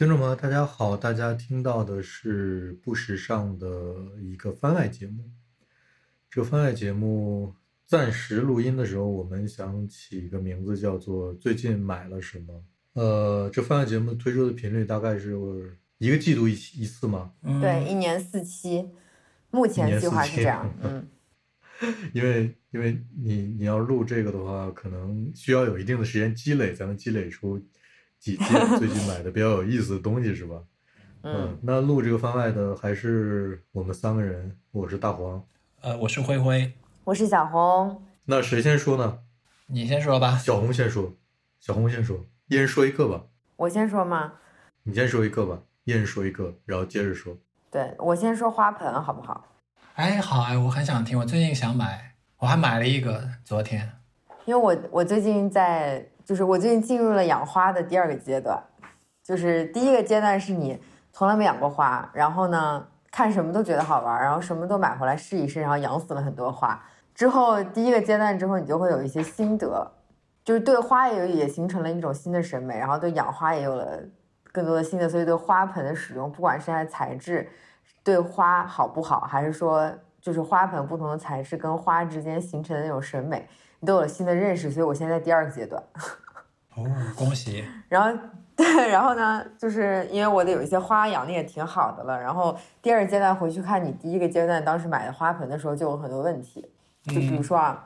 听众朋友，大家好！大家听到的是不时尚的一个番外节目。这个番外节目暂时录音的时候，我们想起一个名字，叫做“最近买了什么”。呃，这番外节目推出的频率大概是一个季度一一次吗？对，一年四期，目前计划是这样。嗯，因为因为你你要录这个的话，可能需要有一定的时间积累，才能积累出。几件最近买的比较有意思的东西是吧？嗯，那录这个番外的还是我们三个人。我是大黄，呃，我是灰灰，我是小红。那谁先说呢？你先说吧。小红先说，小红先说，一人说一个吧。我先说吗？你先说一个吧，一人说一个，然后接着说。对我先说花盆好不好？哎，好哎，我很想听。我最近想买，我还买了一个昨天。因为我我最近在。就是我最近进入了养花的第二个阶段，就是第一个阶段是你从来没养过花，然后呢看什么都觉得好玩，然后什么都买回来试一试，然后养死了很多花。之后第一个阶段之后，你就会有一些心得，就是对花也有也形成了一种新的审美，然后对养花也有了更多的新的，所以对花盆的使用，不管是它的材质对花好不好，还是说就是花盆不同的材质跟花之间形成的那种审美。你都有了新的认识，所以我现在在第二个阶段。哦，恭喜！然后对，然后呢，就是因为我的有一些花养的也挺好的了，然后第二阶段回去看你第一个阶段当时买的花盆的时候，就有很多问题。就比如说啊，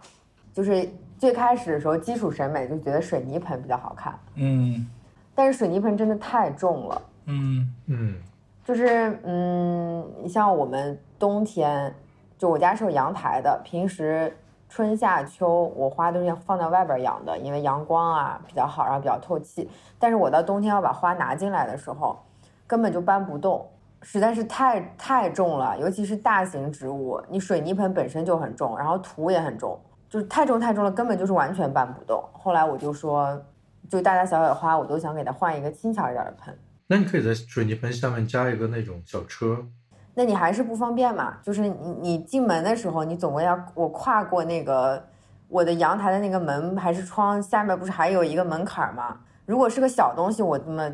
就是最开始的时候基础审美就觉得水泥盆比较好看。嗯。但是水泥盆真的太重了。嗯嗯。就是嗯，你像我们冬天，就我家是有阳台的，平时。春夏秋，我花都是放在外边养的，因为阳光啊比较好，然后比较透气。但是我到冬天要把花拿进来的时候，根本就搬不动，实在是太太重了。尤其是大型植物，你水泥盆本身就很重，然后土也很重，就是太重太重了，根本就是完全搬不动。后来我就说，就大大小小的花，我都想给它换一个轻巧一点的盆。那你可以在水泥盆下面加一个那种小车。那你还是不方便嘛？就是你你进门的时候，你总归要我跨过那个我的阳台的那个门还是窗，下面不是还有一个门槛吗？如果是个小东西，我这么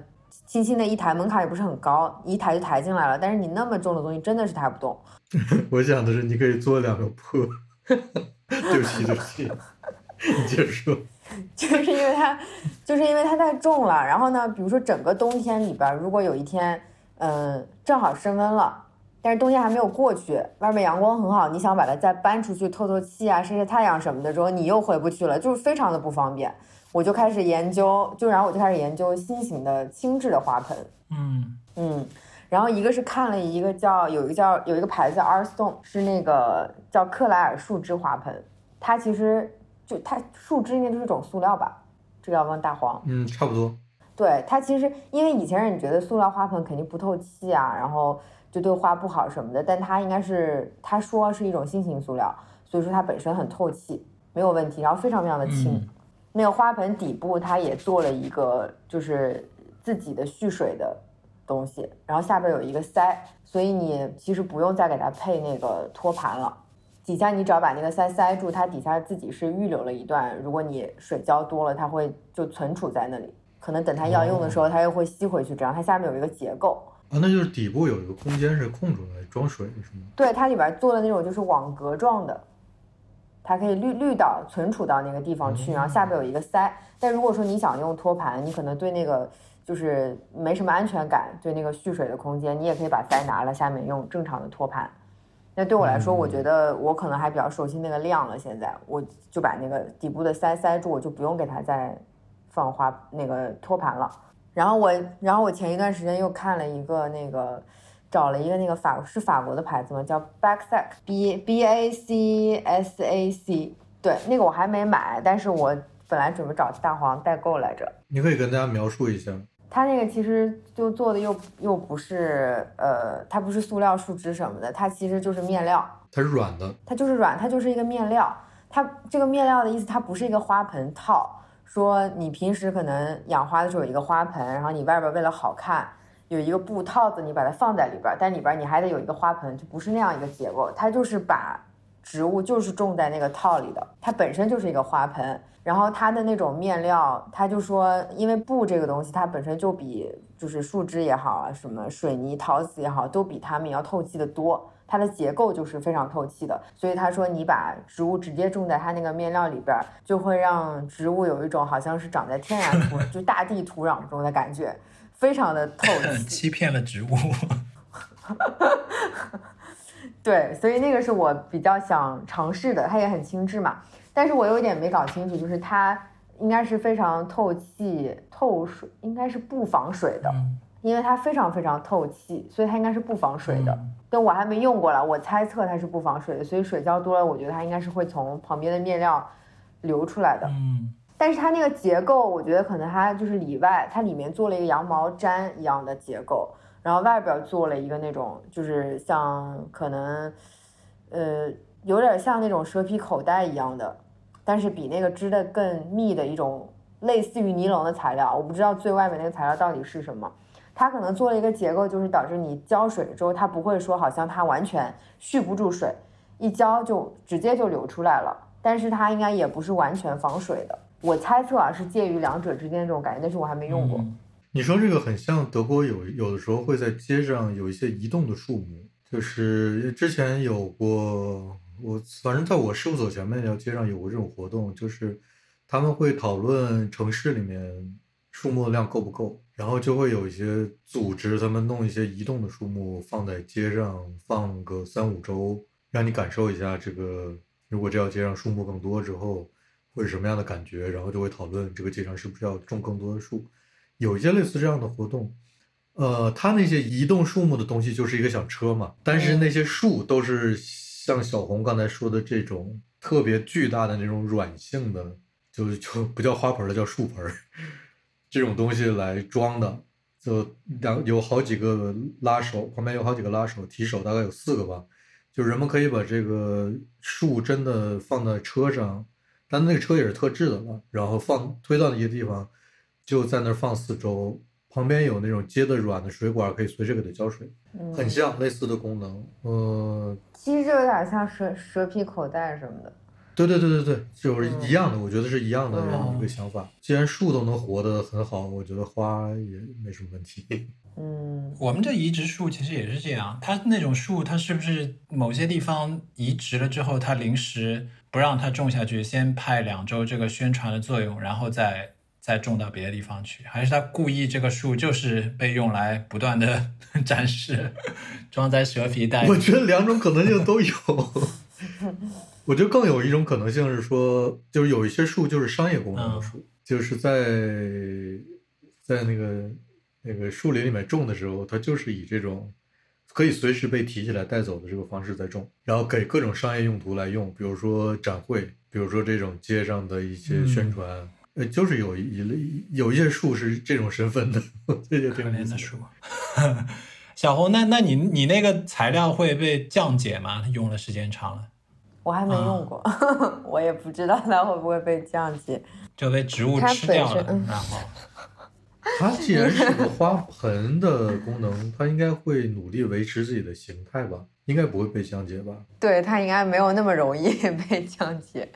轻轻的一抬，门槛也不是很高，一抬就抬进来了。但是你那么重的东西，真的是抬不动。我想的是，你可以做两个坡。对不起，对不起，你接着说。就是因为它，就是因为它太重了。然后呢，比如说整个冬天里边，如果有一天，嗯，正好升温了。但是冬天还没有过去，外面阳光很好，你想把它再搬出去透透气啊、晒晒太阳什么的，之后你又回不去了，就是非常的不方便。我就开始研究，就然后我就开始研究新型的轻质的花盆。嗯嗯，然后一个是看了一个叫有一个叫有一个牌子叫 Art Stone，是那个叫克莱尔树枝花盆，它其实就它树枝应该就是一种塑料吧？这个要问大黄。嗯，差不多。对它其实因为以前你觉得塑料花盆肯定不透气啊，然后。就对花不好什么的，但它应该是他说是一种新型塑料，所以说它本身很透气，没有问题，然后非常非常的轻。那个花盆底部它也做了一个就是自己的蓄水的东西，然后下边有一个塞，所以你其实不用再给它配那个托盘了，底下你只要把那个塞塞住，它底下自己是预留了一段，如果你水浇多了，它会就存储在那里，可能等它要用的时候，它又会吸回去，这样它下面有一个结构。啊，那就是底部有一个空间是空出来装水是吗？对，它里边做的那种就是网格状的，它可以滤滤到存储到那个地方去，然后下边有一个塞。但如果说你想用托盘，你可能对那个就是没什么安全感，对那个蓄水的空间，你也可以把塞拿了，下面用正常的托盘。那对我来说，我觉得我可能还比较熟悉那个量了，现在我就把那个底部的塞塞住，我就不用给它再放花那个托盘了。然后我，然后我前一段时间又看了一个那个，找了一个那个法是法国的牌子吗？叫 Bacsac，B B A C S A C。对，那个我还没买，但是我本来准备找大黄代购来着。你可以跟大家描述一下，它那个其实就做的又又不是，呃，它不是塑料树脂什么的，它其实就是面料。它是软的。它就是软，它就是一个面料。它这个面料的意思，它不是一个花盆套。说你平时可能养花的时候有一个花盆，然后你外边为了好看有一个布套子，你把它放在里边，但里边你还得有一个花盆，就不是那样一个结构。它就是把植物就是种在那个套里的，它本身就是一个花盆。然后它的那种面料，他就说，因为布这个东西，它本身就比就是树枝也好啊，什么水泥、陶瓷也好，都比它们要透气的多。它的结构就是非常透气的，所以他说你把植物直接种在它那个面料里边，就会让植物有一种好像是长在天然土，就大地土壤中的感觉，非常的透 气。欺骗了植物。对，所以那个是我比较想尝试的，它也很轻质嘛。但是我有一点没搞清楚，就是它应该是非常透气、透水，应该是不防水的，因为它非常非常透气，所以它应该是不防水的。但我还没用过了，我猜测它是不防水的，所以水浇多了，我觉得它应该是会从旁边的面料流出来的。嗯，但是它那个结构，我觉得可能它就是里外，它里面做了一个羊毛毡一样的结构，然后外边做了一个那种，就是像可能，呃，有点像那种蛇皮口袋一样的，但是比那个织的更密的一种，类似于尼龙的材料，我不知道最外面那个材料到底是什么。它可能做了一个结构，就是导致你浇水之后，它不会说好像它完全蓄不住水，一浇就直接就流出来了。但是它应该也不是完全防水的，我猜测啊是介于两者之间这种感觉，但是我还没用过。你说这个很像德国有有的时候会在街上有一些移动的树木，就是之前有过，我反正在我事务所前面那条街上有过这种活动，就是他们会讨论城市里面树木的量够不够。然后就会有一些组织，他们弄一些移动的树木放在街上，放个三五周，让你感受一下这个。如果这条街上树木更多之后，会是什么样的感觉？然后就会讨论这个街上是不是要种更多的树。有一些类似这样的活动，呃，它那些移动树木的东西就是一个小车嘛，但是那些树都是像小红刚才说的这种特别巨大的那种软性的，就就不叫花盆了，叫树盆儿。这种东西来装的，就两有好几个拉手，旁边有好几个拉手，提手大概有四个吧。就人们可以把这个树真的放在车上，但那个车也是特制的了，然后放推到那些地方，就在那儿放四周。旁边有那种接的软的水管，可以随时给它浇水，很像类似的功能。嗯，其实有点像蛇蛇皮口袋什么的。对对对对对，就是一样的，我觉得是一样的一个想法。既然树都能活得很好，我觉得花也没什么问题。嗯，我们这移植树其实也是这样，它那种树，它是不是某些地方移植了之后，它临时不让它种下去，先派两周这个宣传的作用，然后再再种到别的地方去？还是它故意这个树就是被用来不断的 展示，装在蛇皮袋？我觉得两种可能性都有。我觉得更有一种可能性是说，就是有一些树就是商业功能的树，就是在在那个那个树林里面种的时候，它就是以这种可以随时被提起来带走的这个方式在种，然后给各种商业用途来用，比如说展会，比如说这种街上的一些宣传，呃，就是有一类有一些树是这种身份的，这就挺可怜的树。小红，那那你你那个材料会被降解吗？用的时间长了。我还没用过，我也不知道它会不会被降解，就被植物吃掉了。然后，它既然是个花盆的功能，它应该会努力维持自己的形态吧？应该不会被降解吧？对，它应该没有那么容易 被降解。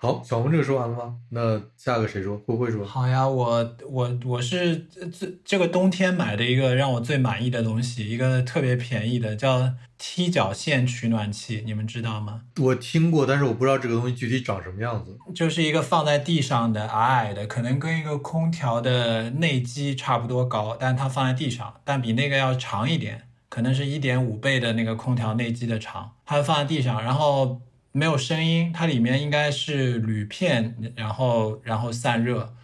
好，小红这个说完了吗？那下个谁说？慧慧说。好呀，我我我是这这个冬天买的一个让我最满意的东西，一个特别便宜的，叫踢脚线取暖器，你们知道吗？我听过，但是我不知道这个东西具体长什么样子。就是一个放在地上的矮矮的，可能跟一个空调的内机差不多高，但它放在地上，但比那个要长一点，可能是一点五倍的那个空调内机的长，它放在地上，然后。没有声音，它里面应该是铝片，然后然后散热，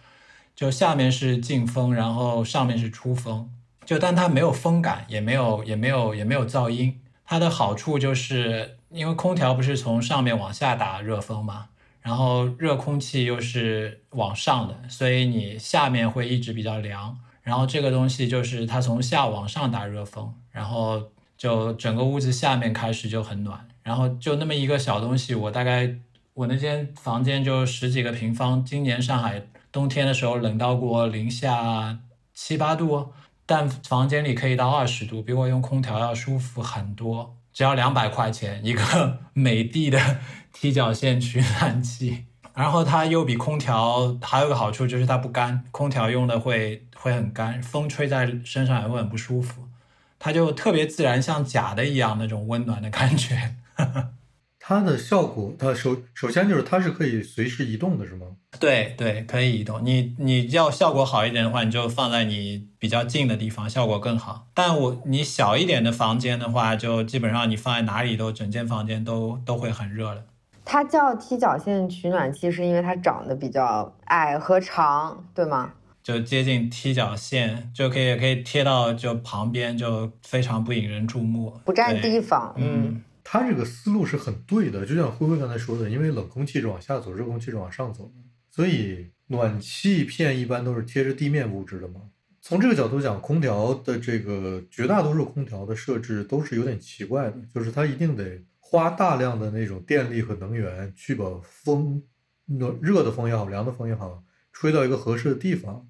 就下面是进风，然后上面是出风，就但它没有风感，也没有也没有也没有噪音。它的好处就是因为空调不是从上面往下打热风嘛，然后热空气又是往上的，所以你下面会一直比较凉。然后这个东西就是它从下往上打热风，然后就整个屋子下面开始就很暖。然后就那么一个小东西，我大概我那间房间就十几个平方。今年上海冬天的时候冷到过零下七八度，但房间里可以到二十度，比我用空调要舒服很多。只要两百块钱一个 美的的踢脚线取暖器。然后它又比空调还有个好处就是它不干，空调用的会会很干，风吹在身上也会很不舒服。它就特别自然，像假的一样那种温暖的感觉。它的效果，它首首先就是它是可以随时移动的，是吗？对对，可以移动。你你要效果好一点的话，你就放在你比较近的地方，效果更好。但我你小一点的房间的话，就基本上你放在哪里都整间房间都都会很热的。它叫踢脚线取暖器，是因为它长得比较矮和长，对吗？就接近踢脚线，就可以可以贴到就旁边，就非常不引人注目，不占地方。嗯，它这个思路是很对的，就像灰灰刚才说的，因为冷空气是往下走，热空气是往上走的，所以暖气片一般都是贴着地面布置的嘛。从这个角度讲，空调的这个绝大多数空调的设置都是有点奇怪的，就是它一定得。花大量的那种电力和能源去把风，暖热的风也好，凉的风也好，吹到一个合适的地方，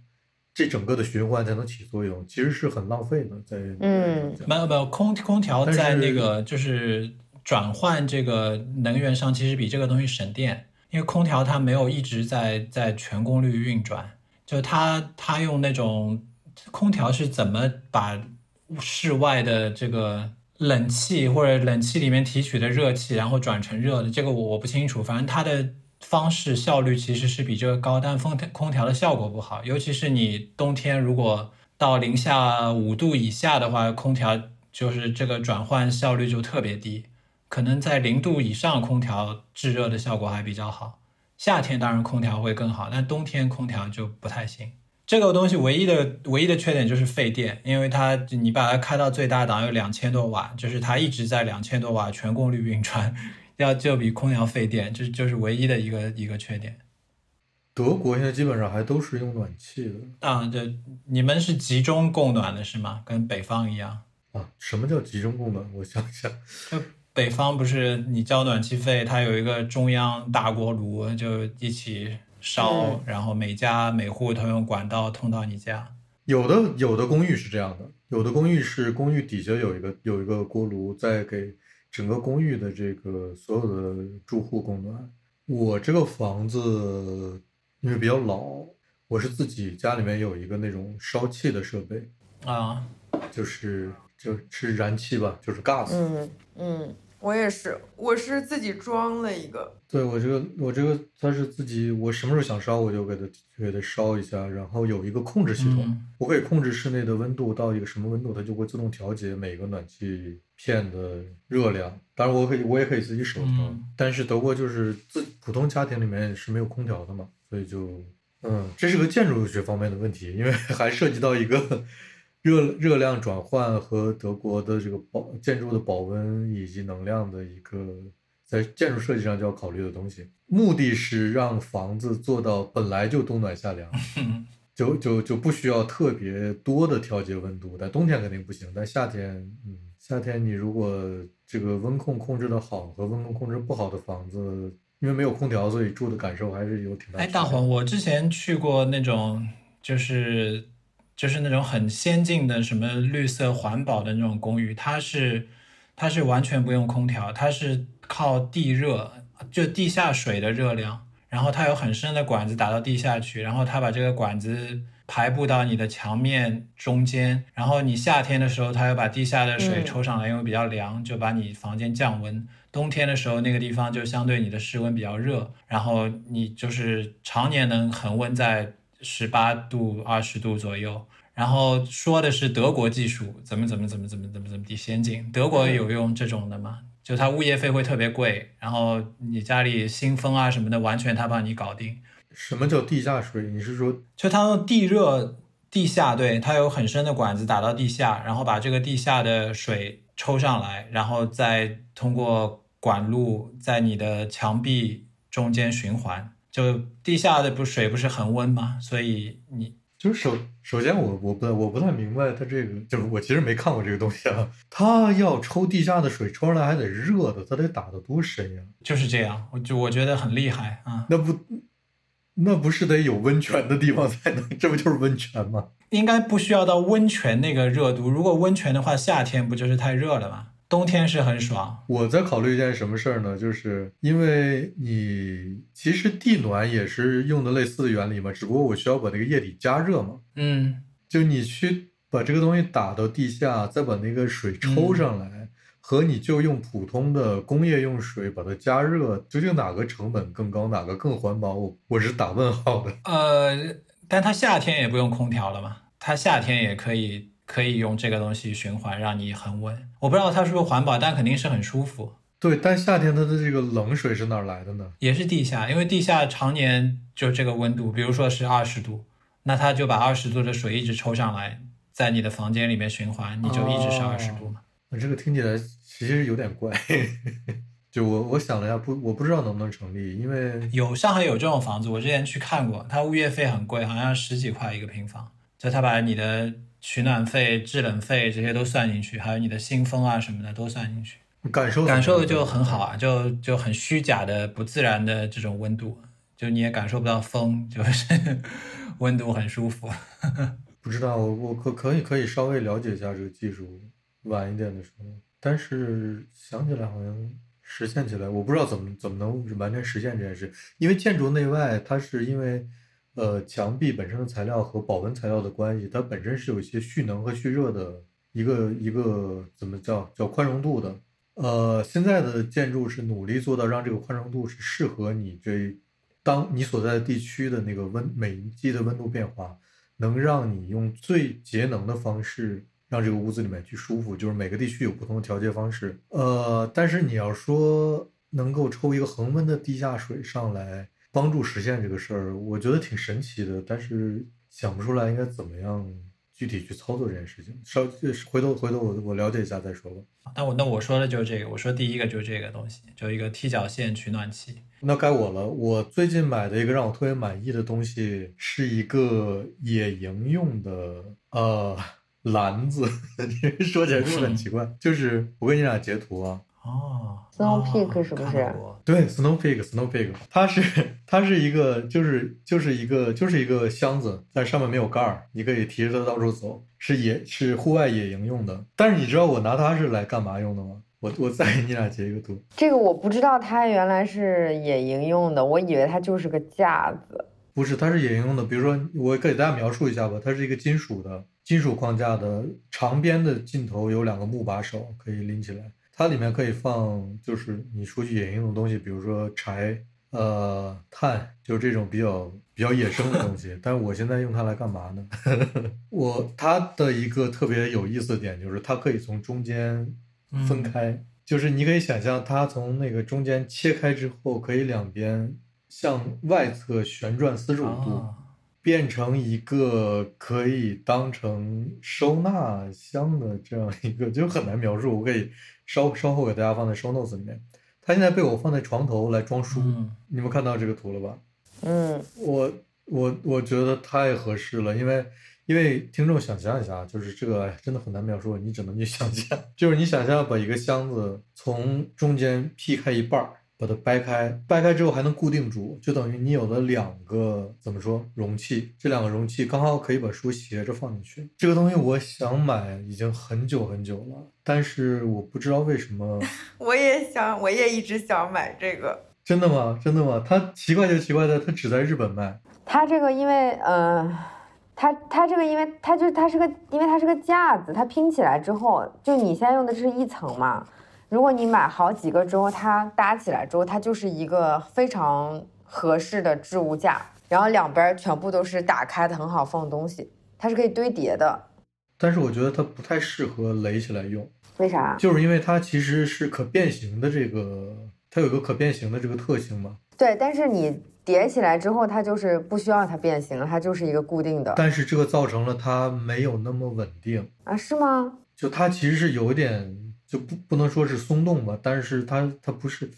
这整个的循环才能起作用，其实是很浪费的。在嗯，没有没有空空调在那个就是转换这个能源上，其实比这个东西省电，因为空调它没有一直在在全功率运转，就它它用那种空调是怎么把室外的这个。冷气或者冷气里面提取的热气，然后转成热的，这个我我不清楚。反正它的方式效率其实是比这个高，但风空调的效果不好。尤其是你冬天如果到零下五度以下的话，空调就是这个转换效率就特别低。可能在零度以上，空调制热的效果还比较好。夏天当然空调会更好，但冬天空调就不太行。这个东西唯一的唯一的缺点就是费电，因为它你把它开到最大档有两千多瓦，就是它一直在两千多瓦全功率运转，要就比空调费电，这就是唯一的一个一个缺点。德国现在基本上还都是用暖气的啊，对，你们是集中供暖的是吗？跟北方一样啊？什么叫集中供暖？我想想，就北方不是你交暖气费，它有一个中央大锅炉，就一起。烧，然后每家每户都用管道通到你家。有的有的公寓是这样的，有的公寓是公寓底下有一个有一个锅炉在给整个公寓的这个所有的住户供暖。我这个房子因为比较老，我是自己家里面有一个那种烧气的设备啊，就是就是燃气吧，就是 gas。嗯嗯。我也是，我是自己装了一个。对我这个，我这个它是自己，我什么时候想烧我就给它给它烧一下，然后有一个控制系统，我可以控制室内的温度到一个什么温度，它就会自动调节每个暖气片的热量。当然，我可以我也可以自己手调，但是德国就是自普通家庭里面是没有空调的嘛，所以就嗯，这是个建筑学方面的问题，因为 还涉及到一个。热热量转换和德国的这个保建筑的保温以及能量的一个在建筑设计上就要考虑的东西，目的是让房子做到本来就冬暖夏凉，就就就不需要特别多的调节温度。但冬天肯定不行，但夏天，嗯，夏天你如果这个温控控制的好和温控控制不好的房子，因为没有空调，所以住的感受还是有挺大。哎，大黄，我之前去过那种就是。就是那种很先进的什么绿色环保的那种公寓，它是它是完全不用空调，它是靠地热，就地下水的热量，然后它有很深的管子打到地下去，然后它把这个管子排布到你的墙面中间，然后你夏天的时候，它又把地下的水抽上来，因为比较凉，就把你房间降温。冬天的时候，那个地方就相对你的室温比较热，然后你就是常年能恒温在。十八度、二十度左右，然后说的是德国技术怎么怎么怎么怎么怎么怎么地先进。德国有用这种的吗？就它物业费会特别贵，然后你家里新风啊什么的，完全他帮你搞定。什么叫地下水？你是说就它用地热地下？对，它有很深的管子打到地下，然后把这个地下的水抽上来，然后再通过管路在你的墙壁中间循环。就地下的不水不是恒温吗？所以你就是首首先我我不我不太明白它这个就是我其实没看过这个东西啊。它要抽地下的水抽上来还得热的，它得打的多深呀？就是这样，我就我觉得很厉害啊。那不那不是得有温泉的地方才能？这不就是温泉吗？应该不需要到温泉那个热度。如果温泉的话，夏天不就是太热了吗？冬天是很爽。我在考虑一件什么事儿呢？就是因为你其实地暖也是用的类似的原理嘛，只不过我需要把那个液体加热嘛。嗯，就你去把这个东西打到地下，再把那个水抽上来，和你就用普通的工业用水把它加热，究竟哪个成本更高，哪个更环保？我我是打问号的。呃，但它夏天也不用空调了嘛，它夏天也可以可以用这个东西循环，让你恒温。我不知道它是不是环保，但肯定是很舒服。对，但夏天它的这个冷水是哪儿来的呢？也是地下，因为地下常年就这个温度，比如说是二十度，那它就把二十度的水一直抽上来，在你的房间里面循环，你就一直是二十度嘛。那这个听起来其实有点怪。就我我想了一下，不，我不知道能不能成立，因为有上海有这种房子，我之前去看过，它物业费很贵，好像十几块一个平方，就它把你的取暖费、制冷费这些都算进去，还有你的新风啊什么的都算进去。感受感受就很好啊，就就很虚假的、不自然的这种温度，就你也感受不到风，就是 温度很舒服。不知道，我我可可以可以稍微了解一下这个技术，晚一点的时候，但是想起来好像实现起来，我不知道怎么怎么能完全实现这件事，因为建筑内外它是因为呃墙壁本身的材料和保温材料的关系，它本身是有一些蓄能和蓄热的一个一个怎么叫叫宽容度的。呃，现在的建筑是努力做到让这个宽容度是适合你这，当你所在的地区的那个温每一季的温度变化，能让你用最节能的方式让这个屋子里面去舒服。就是每个地区有不同的调节方式。呃，但是你要说能够抽一个恒温的地下水上来帮助实现这个事儿，我觉得挺神奇的，但是想不出来应该怎么样。具体去操作这件事情，稍回头回头我我了解一下再说吧。那我那我说的就是这个，我说第一个就是这个东西，就一个踢脚线取暖器。那该我了，我最近买的一个让我特别满意的东西，是一个野营用的呃篮子。说起来是不是很奇怪？就是我给你俩截图啊。哦，Snow Peak 是不是？对，Snow Peak，Snow Peak，它是它是一个就是就是一个就是一个箱子，但上面没有盖儿，你可以提着它到处走，是野是户外野营用的。但是你知道我拿它是来干嘛用的吗？我我再给你俩截一个图。这个我不知道，它原来是野营用的，我以为它就是个架子。不是，它是野营用的。比如说，我给大家描述一下吧，它是一个金属的金属框架的，长边的尽头有两个木把手，可以拎起来。它里面可以放，就是你出去野营的东西，比如说柴、呃炭，就是这种比较比较野生的东西。但是我现在用它来干嘛呢？我它的一个特别有意思的点就是它可以从中间分开，就是你可以想象它从那个中间切开之后，可以两边向外侧旋转四十五度。变成一个可以当成收纳箱的这样一个，就很难描述。我可以稍稍后给大家放在 show notes 里面。它现在被我放在床头来装书，你们看到这个图了吧？嗯，我我我觉得太合适了，因为因为听众想象一下，就是这个真的很难描述，你只能去想象，就是你想象把一个箱子从中间劈开一半儿。把它掰开，掰开之后还能固定住，就等于你有了两个怎么说容器？这两个容器刚好可以把书斜着放进去。这个东西我想买已经很久很久了，但是我不知道为什么。我也想，我也一直想买这个。真的吗？真的吗？它奇怪就奇怪在它只在日本卖。它这个因为呃，它它这个因为它就它是个因为它是个架子，它拼起来之后，就你现在用的这是一层嘛。如果你买好几个之后，它搭起来之后，它就是一个非常合适的置物架，然后两边全部都是打开的，很好放东西，它是可以堆叠的。但是我觉得它不太适合垒起来用，为啥？就是因为它其实是可变形的，这个它有个可变形的这个特性嘛。对，但是你叠起来之后，它就是不需要它变形了，它就是一个固定的。但是这个造成了它没有那么稳定啊？是吗？就它其实是有点。就不不能说是松动吧，但是它它不是，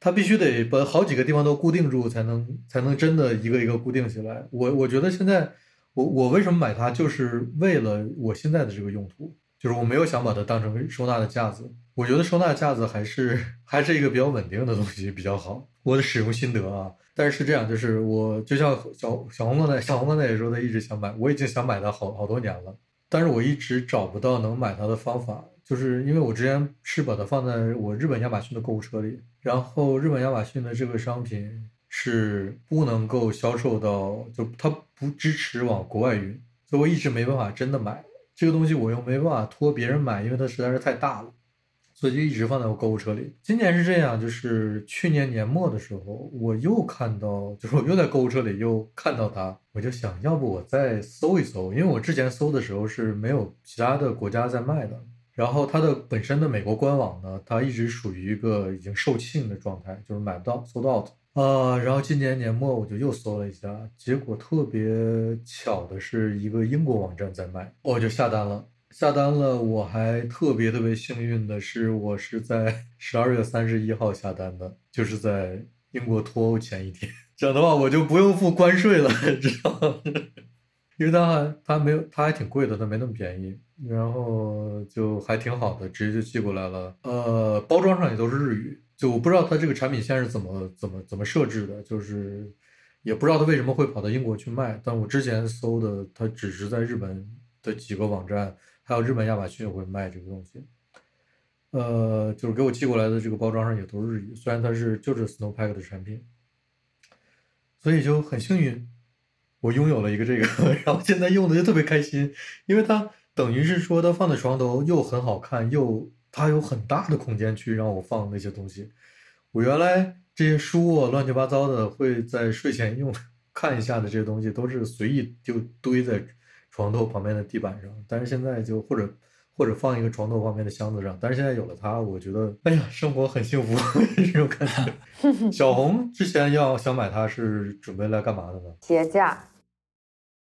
它必须得把好几个地方都固定住，才能才能真的一个一个固定起来。我我觉得现在我我为什么买它，就是为了我现在的这个用途，就是我没有想把它当成收纳的架子。我觉得收纳架子还是还是一个比较稳定的东西比较好。我的使用心得啊，但是是这样，就是我就像小小红刚才小红刚才也说，他一直想买，我已经想买它好好多年了，但是我一直找不到能买它的方法。就是因为我之前是把它放在我日本亚马逊的购物车里，然后日本亚马逊的这个商品是不能够销售到，就它不支持往国外运，所以我一直没办法真的买这个东西，我又没办法托别人买，因为它实在是太大了。所以就一直放在我购物车里。今年是这样，就是去年年末的时候，我又看到，就是我又在购物车里又看到它，我就想要不我再搜一搜，因为我之前搜的时候是没有其他的国家在卖的。然后它的本身的美国官网呢，它一直属于一个已经售罄的状态，就是买不到，sold out。呃，然后今年年末我就又搜了一下，结果特别巧的是一个英国网站在卖，我就下单了。下单了，我还特别特别幸运的是，我是在 十二月三十一号下单的，就是在英国脱欧前一天。这样的话，我就不用付关税了，知道吗？因为它还它没有，它还挺贵的，它没那么便宜。然后就还挺好的，直接就寄过来了。呃，包装上也都是日语，就我不知道它这个产品线是怎么怎么怎么设置的，就是也不知道它为什么会跑到英国去卖。但我之前搜的，它只是在日本的几个网站。还有日本亚马逊会卖这个东西，呃，就是给我寄过来的这个包装上也都是日语，虽然它是就是 Snowpack 的产品，所以就很幸运，我拥有了一个这个，然后现在用的就特别开心，因为它等于是说它放在床头又很好看，又它有很大的空间去让我放那些东西。我原来这些书啊乱七八糟的会在睡前用看一下的这些东西，都是随意就堆在。床头旁边的地板上，但是现在就或者或者放一个床头旁边的箱子上，但是现在有了它，我觉得哎呀，生活很幸福 这种感觉。小红之前要想买它是准备来干嘛的呢？鞋架。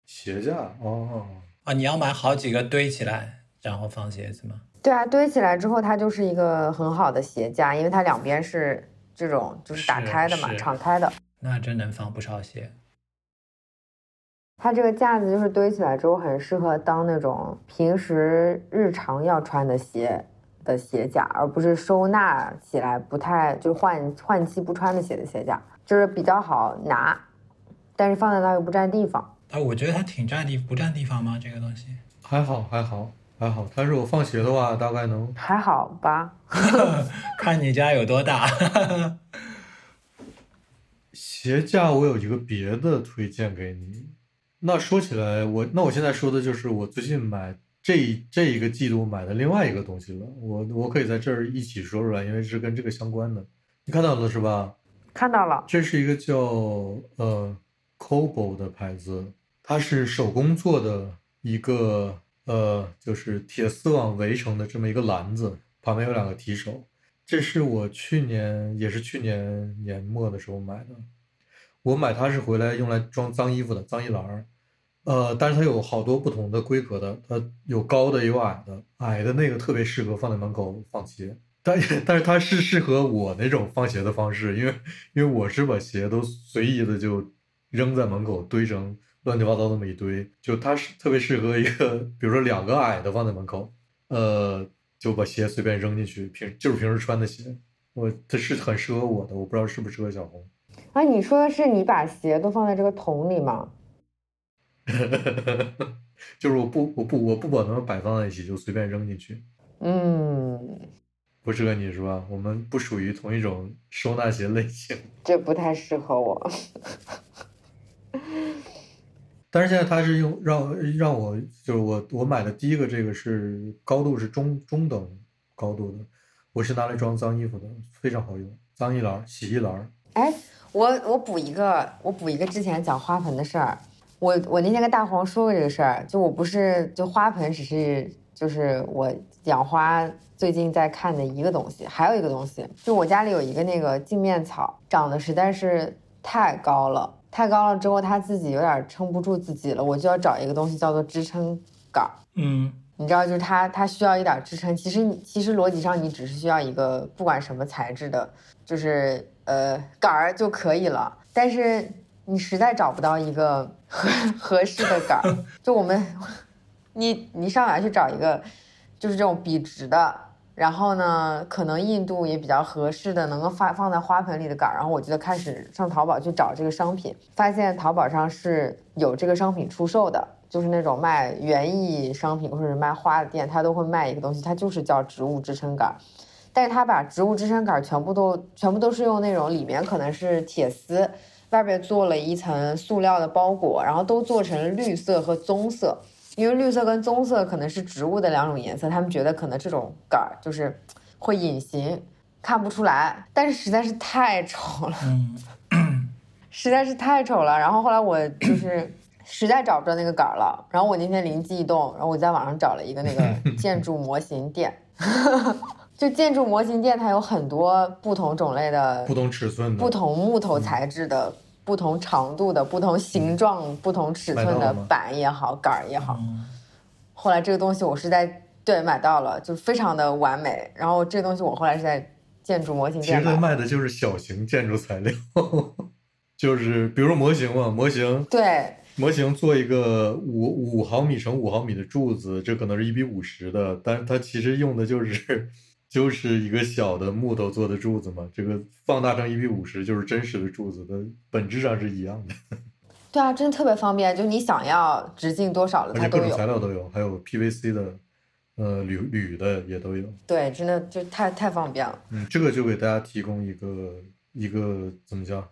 鞋架哦啊，你要买好几个堆起来，然后放鞋子吗？对啊，堆起来之后它就是一个很好的鞋架，因为它两边是这种就是打开的嘛，敞开的。那真能放不少鞋。它这个架子就是堆起来之后很适合当那种平时日常要穿的鞋的鞋架，而不是收纳起来不太就换换季不穿的鞋的鞋架，就是比较好拿，但是放在那又不占地方。啊，我觉得它挺占地，不占地方吗？这个东西还好，还好，还好。但是我放鞋的话，大概能还好吧？看你家有多大。鞋架我有一个别的推荐给你。那说起来，我那我现在说的就是我最近买这这一个季度买的另外一个东西了。我我可以在这儿一起说出来，因为是跟这个相关的。你看到了是吧？看到了。这是一个叫呃 Cobo 的牌子，它是手工做的一个呃，就是铁丝网围成的这么一个篮子，旁边有两个提手。这是我去年也是去年年末的时候买的。我买它是回来用来装脏衣服的脏衣篮儿，呃，但是它有好多不同的规格的，它有高的有矮的，矮的那个特别适合放在门口放鞋，但但是它是适合我那种放鞋的方式，因为因为我是把鞋都随意的就扔在门口堆成乱七八糟那么一堆，就它是特别适合一个，比如说两个矮的放在门口，呃，就把鞋随便扔进去，平就是平时穿的鞋，我它是很适合我的，我不知道适不适合小红。啊，你说的是你把鞋都放在这个桶里吗？就是我不我不我不把它们摆放在一起，就随便扔进去。嗯，不适合你是吧？我们不属于同一种收纳鞋类型。这不太适合我。但是现在他是用让让我就是我我买的第一个这个是高度是中中等高度的，我是拿来装脏衣服的，非常好用，脏衣篮、洗衣篮。哎。我我补一个，我补一个之前讲花盆的事儿。我我那天跟大黄说过这个事儿，就我不是就花盆只是就是我养花最近在看的一个东西，还有一个东西，就我家里有一个那个镜面草，长得实在是太高了，太高了之后他自己有点撑不住自己了，我就要找一个东西叫做支撑杆。嗯，你知道，就是它它需要一点支撑。其实你其实逻辑上你只是需要一个不管什么材质的，就是。呃，杆儿就可以了，但是你实在找不到一个合合适的杆儿，就我们，你你上哪去找一个，就是这种笔直的，然后呢，可能印度也比较合适的，能够放放在花盆里的杆儿，然后我就开始上淘宝去找这个商品，发现淘宝上是有这个商品出售的，就是那种卖园艺商品或者卖花的店，它都会卖一个东西，它就是叫植物支撑杆儿。但是它把植物支撑杆儿全部都全部都是用那种里面可能是铁丝，外边做了一层塑料的包裹，然后都做成绿色和棕色。因为绿色跟棕色可能是植物的两种颜色，他们觉得可能这种杆儿就是会隐形，看不出来。但是实在是太丑了，嗯，实在是太丑了。然后后来我就是实在找不着那个杆儿了，然后我那天灵机一动，然后我在网上找了一个那个 建筑模型店，就建筑模型店它有很多不同种类的不同尺寸的，不同木头材质的、不同长度的、不同形状、不同尺寸的板也好、杆儿也好。嗯后来这个东西我是在对买到了，就非常的完美。然后这个东西我后来是在建筑模型其实它店买的。卖的就是小型建筑材料，就是比如说模型嘛，模型对，模型做一个五五毫米乘五毫米的柱子，这可能是一比五十的，但是它其实用的就是就是一个小的木头做的柱子嘛，这个放大成一比五十就是真实的柱子的本质上是一样的，对啊，真的特别方便，就你想要直径多少的它都有各种材。料都有，还有 PVC 的，呃铝铝的也都有。对，真的就太太方便了。嗯，这个就给大家提供一个一个怎么讲，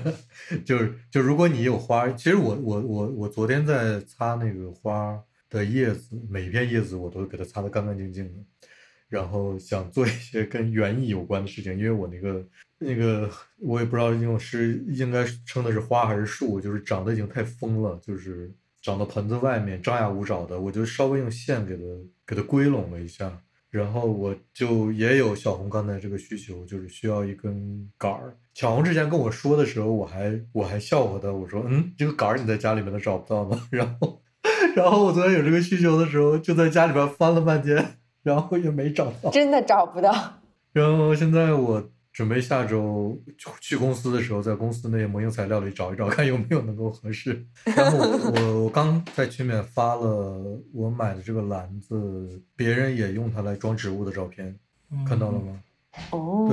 就是就如果你有花，其实我我我我昨天在擦那个花的叶子，每一片叶子我都给它擦得干干净净的，然后想做一些跟园艺有关的事情，因为我那个那个我也不知道用是应该称的是花还是树，就是长得已经太疯了，就是长到盆子外面张牙舞爪的，我就稍微用线给它给它归拢了一下。然后我就也有小红刚才这个需求，就是需要一根杆儿。小红之前跟我说的时候，我还我还笑话他，我说嗯，这个杆儿你在家里面都找不到吗？然后 然后我昨天有这个需求的时候，就在家里边翻了半天，然后也没找到。真的找不到。然后现在我准备下周去公司的时候，在公司那些模型材料里找一找，看有没有能够合适。然后我我我刚在群里面发了我买的这个篮子，别人也用它来装植物的照片，看到了吗？哦，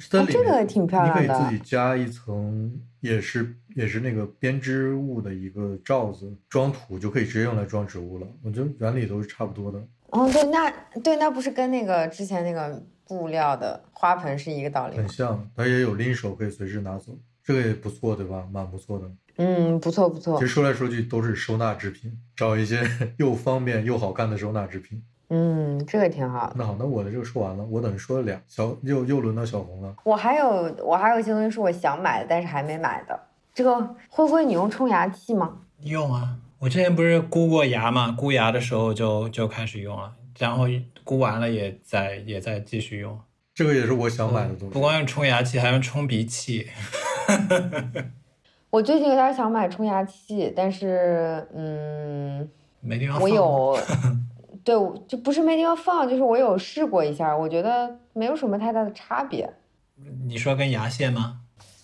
是在里面，哦这个也挺漂亮的。你可以自己加一层，也是也是那个编织物的一个罩子，装土就可以直接用来装植物了。我觉得原理都是差不多的。哦，对，那对，那不是跟那个之前那个布料的花盆是一个道理吗很？像，它也有拎手，可以随时拿走，这个也不错，对吧？蛮不错的。嗯，不错不错其实。说来说去都是收纳制品，找一些 又方便又好看的收纳制品。嗯，这个挺好的。那好，那我的这个说完了，我等于说了俩，小又又轮到小红了。我还有我还有一些东西是我想买的，但是还没买的。这个灰灰，你用冲牙器吗？用啊，我之前不是箍过牙嘛，箍牙的时候就就开始用了，然后箍完了也在也在继续用。这个也是我想买的东西。不光用冲牙器，还用冲鼻器。我最近有点想买冲牙器，但是嗯，没地方放。我有，对，我就不是没地方放，就是我有试过一下，我觉得没有什么太大的差别。你说跟牙线吗？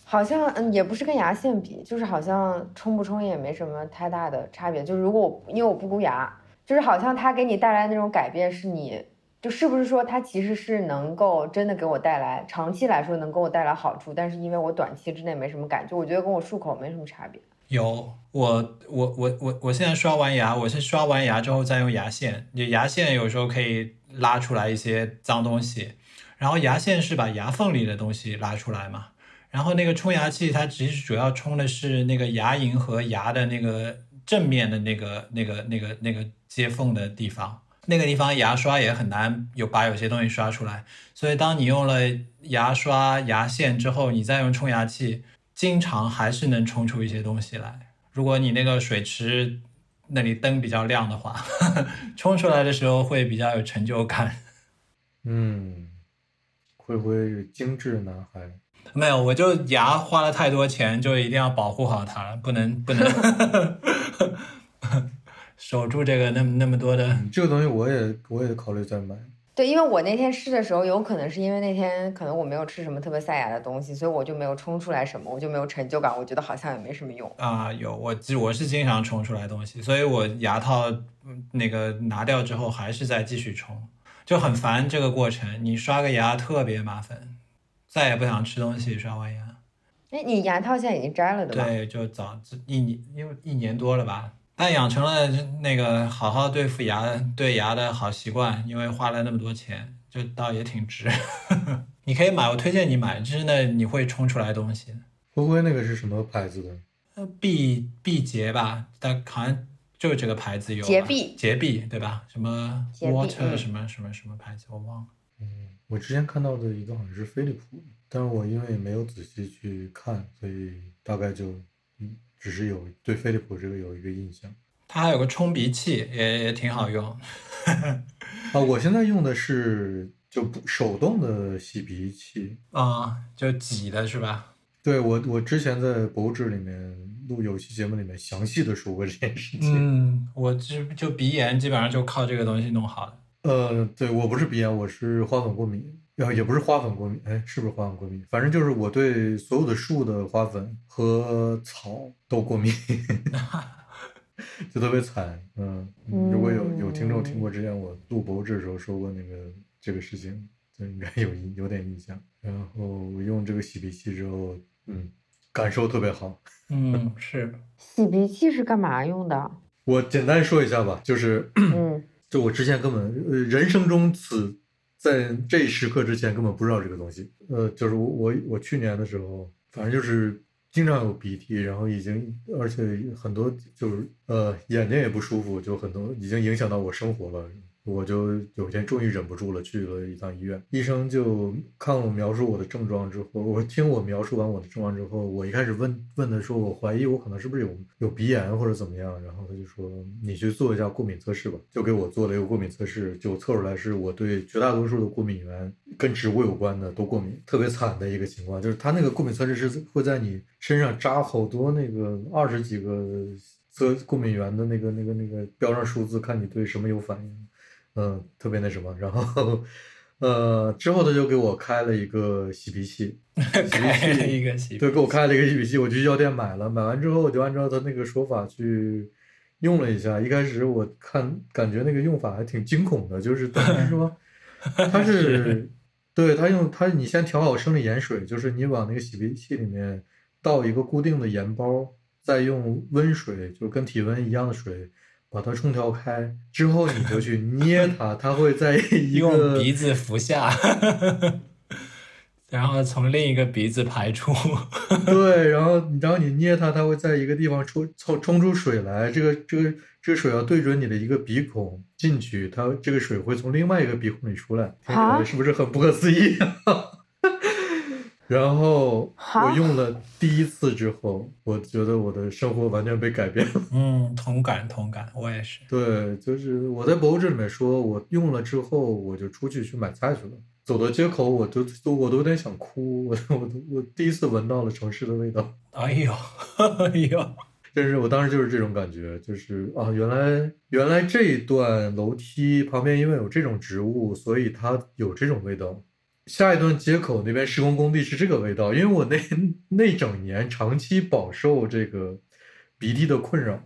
好像嗯，也不是跟牙线比，就是好像冲不冲也没什么太大的差别。就是如果我因为我不箍牙，就是好像它给你带来那种改变是你，就是不是说它其实是能够真的给我带来长期来说能给我带来好处，但是因为我短期之内没什么感觉，我觉得跟我漱口没什么差别。有，我我我我我现在刷完牙，我是刷完牙之后再用牙线，就牙线有时候可以拉出来一些脏东西，然后牙线是把牙缝里的东西拉出来嘛，然后那个冲牙器它其实主要冲的是那个牙龈和牙的那个正面的那个那个那个那个接缝的地方，那个地方牙刷也很难有把有些东西刷出来，所以当你用了牙刷、牙线之后，你再用冲牙器。经常还是能冲出一些东西来。如果你那个水池那里灯比较亮的话，冲出来的时候会比较有成就感。嗯，灰灰精致男孩。没有，我就牙花了太多钱，就一定要保护好它了，不能 不能 守住这个那么那么多的。嗯这个东西我也我也考虑再买。对，因为我那天试的时候，有可能是因为那天可能我没有吃什么特别塞牙的东西，所以我就没有冲出来什么，我就没有成就感，我觉得好像也没什么用。啊，有我我是经常冲出来东西，所以我牙套嗯那个拿掉之后还是在继续冲，就很烦这个过程。你刷个牙特别麻烦，再也不想吃东西，刷完牙。哎，你牙套现在已经摘了对吧？对，就早一年，因为一年多了吧，但养成了那个好好对付牙、对牙的好习惯，因为花了那么多钱，就倒也挺值。你可以买，我推荐你买，真的你会冲出来东西。灰灰那个是什么牌子的？呃，毕毕节吧，但好像就是这个牌子有洁碧洁碧对吧？什么 water 嗯什么什么什么牌子我忘了。我之前看到的一个好像是飞利浦，但是我因为没有仔细去看，所以大概就嗯，只是有对飞利浦这个有一个印象。它还有个冲鼻器，也也挺好用。啊，我现在用的是就不手动的洗鼻器。啊、就挤的是吧？对我，我之前在博物志里面录有期节目里面详细的说过这件事情。嗯，我就就鼻炎基本上就靠这个东西弄好的。呃，对我不是鼻炎，我是花粉过敏，呃，也不是花粉过敏，哎，是不是花粉过敏？反正就是我对所有的树的花粉和草都过敏，就特别惨。嗯，如果有有听众听过之前我录博智的时候说过那个这个事情，就应该有印有点印象。然后我用这个洗鼻器之后，嗯，感受特别好。嗯，是。洗鼻器是干嘛用的？我简单说一下吧，就是。嗯就我之前根本呃人生中此在这一时刻之前根本不知道这个东西。呃，就是我我我去年的时候，反正就是经常有鼻涕，然后已经而且很多就是呃眼睛也不舒服，就很多已经影响到我生活了。我就有一天终于忍不住了，去了一趟医院。医生就看我描述我的症状之后，我听我描述完我的症状之后，我一开始问问他说，我怀疑我可能是不是有有鼻炎或者怎么样，然后他就说你去做一下过敏测试吧，就给我做了一个过敏测试，就测出来是我对绝大多数的过敏源跟植物有关的都过敏，特别惨的一个情况，就是他那个过敏测试是会在你身上扎好多那个二十几个测过敏源的那个那个那个标上数字，看你对什么有反应。嗯，特别那什么，然后，呃，之后他就给我开了一个洗鼻器，开了一个洗鼻对，给我开了一个洗鼻器，我去药店买了，买完之后我就按照他那个说法去用了一下。一开始我看感觉那个用法还挺惊恐的，就是等于说，他是，对他用他你先调好生理盐水，就是你往那个洗鼻器里面倒一个固定的盐包，再用温水，就跟体温一样的水。把它冲调开之后，你就去捏它，它会在一用个鼻子服下，然后从另一个鼻子排出。对，然后然后你捏它，它会在一个地方冲冲冲出水来。这个这个这个水要对准你的一个鼻孔进去，它这个水会从另外一个鼻孔里出来。听起啊来是不是很不可思议？然后我用了第一次之后，我觉得我的生活完全被改变了。嗯，同感同感，我也是。对，就是我在博物志里面说，我用了之后，我就出去去买菜去了。走到街口，我都都我都有点想哭。我我我第一次闻到了城市的味道，哎呦，哎呦，真是我当时就是这种感觉，就是啊，原来原来这一段楼梯旁边因为有这种植物，所以它有这种味道。下一段街口那边施工工地是这个味道，因为我那 那整年长期饱受这个鼻涕的困扰。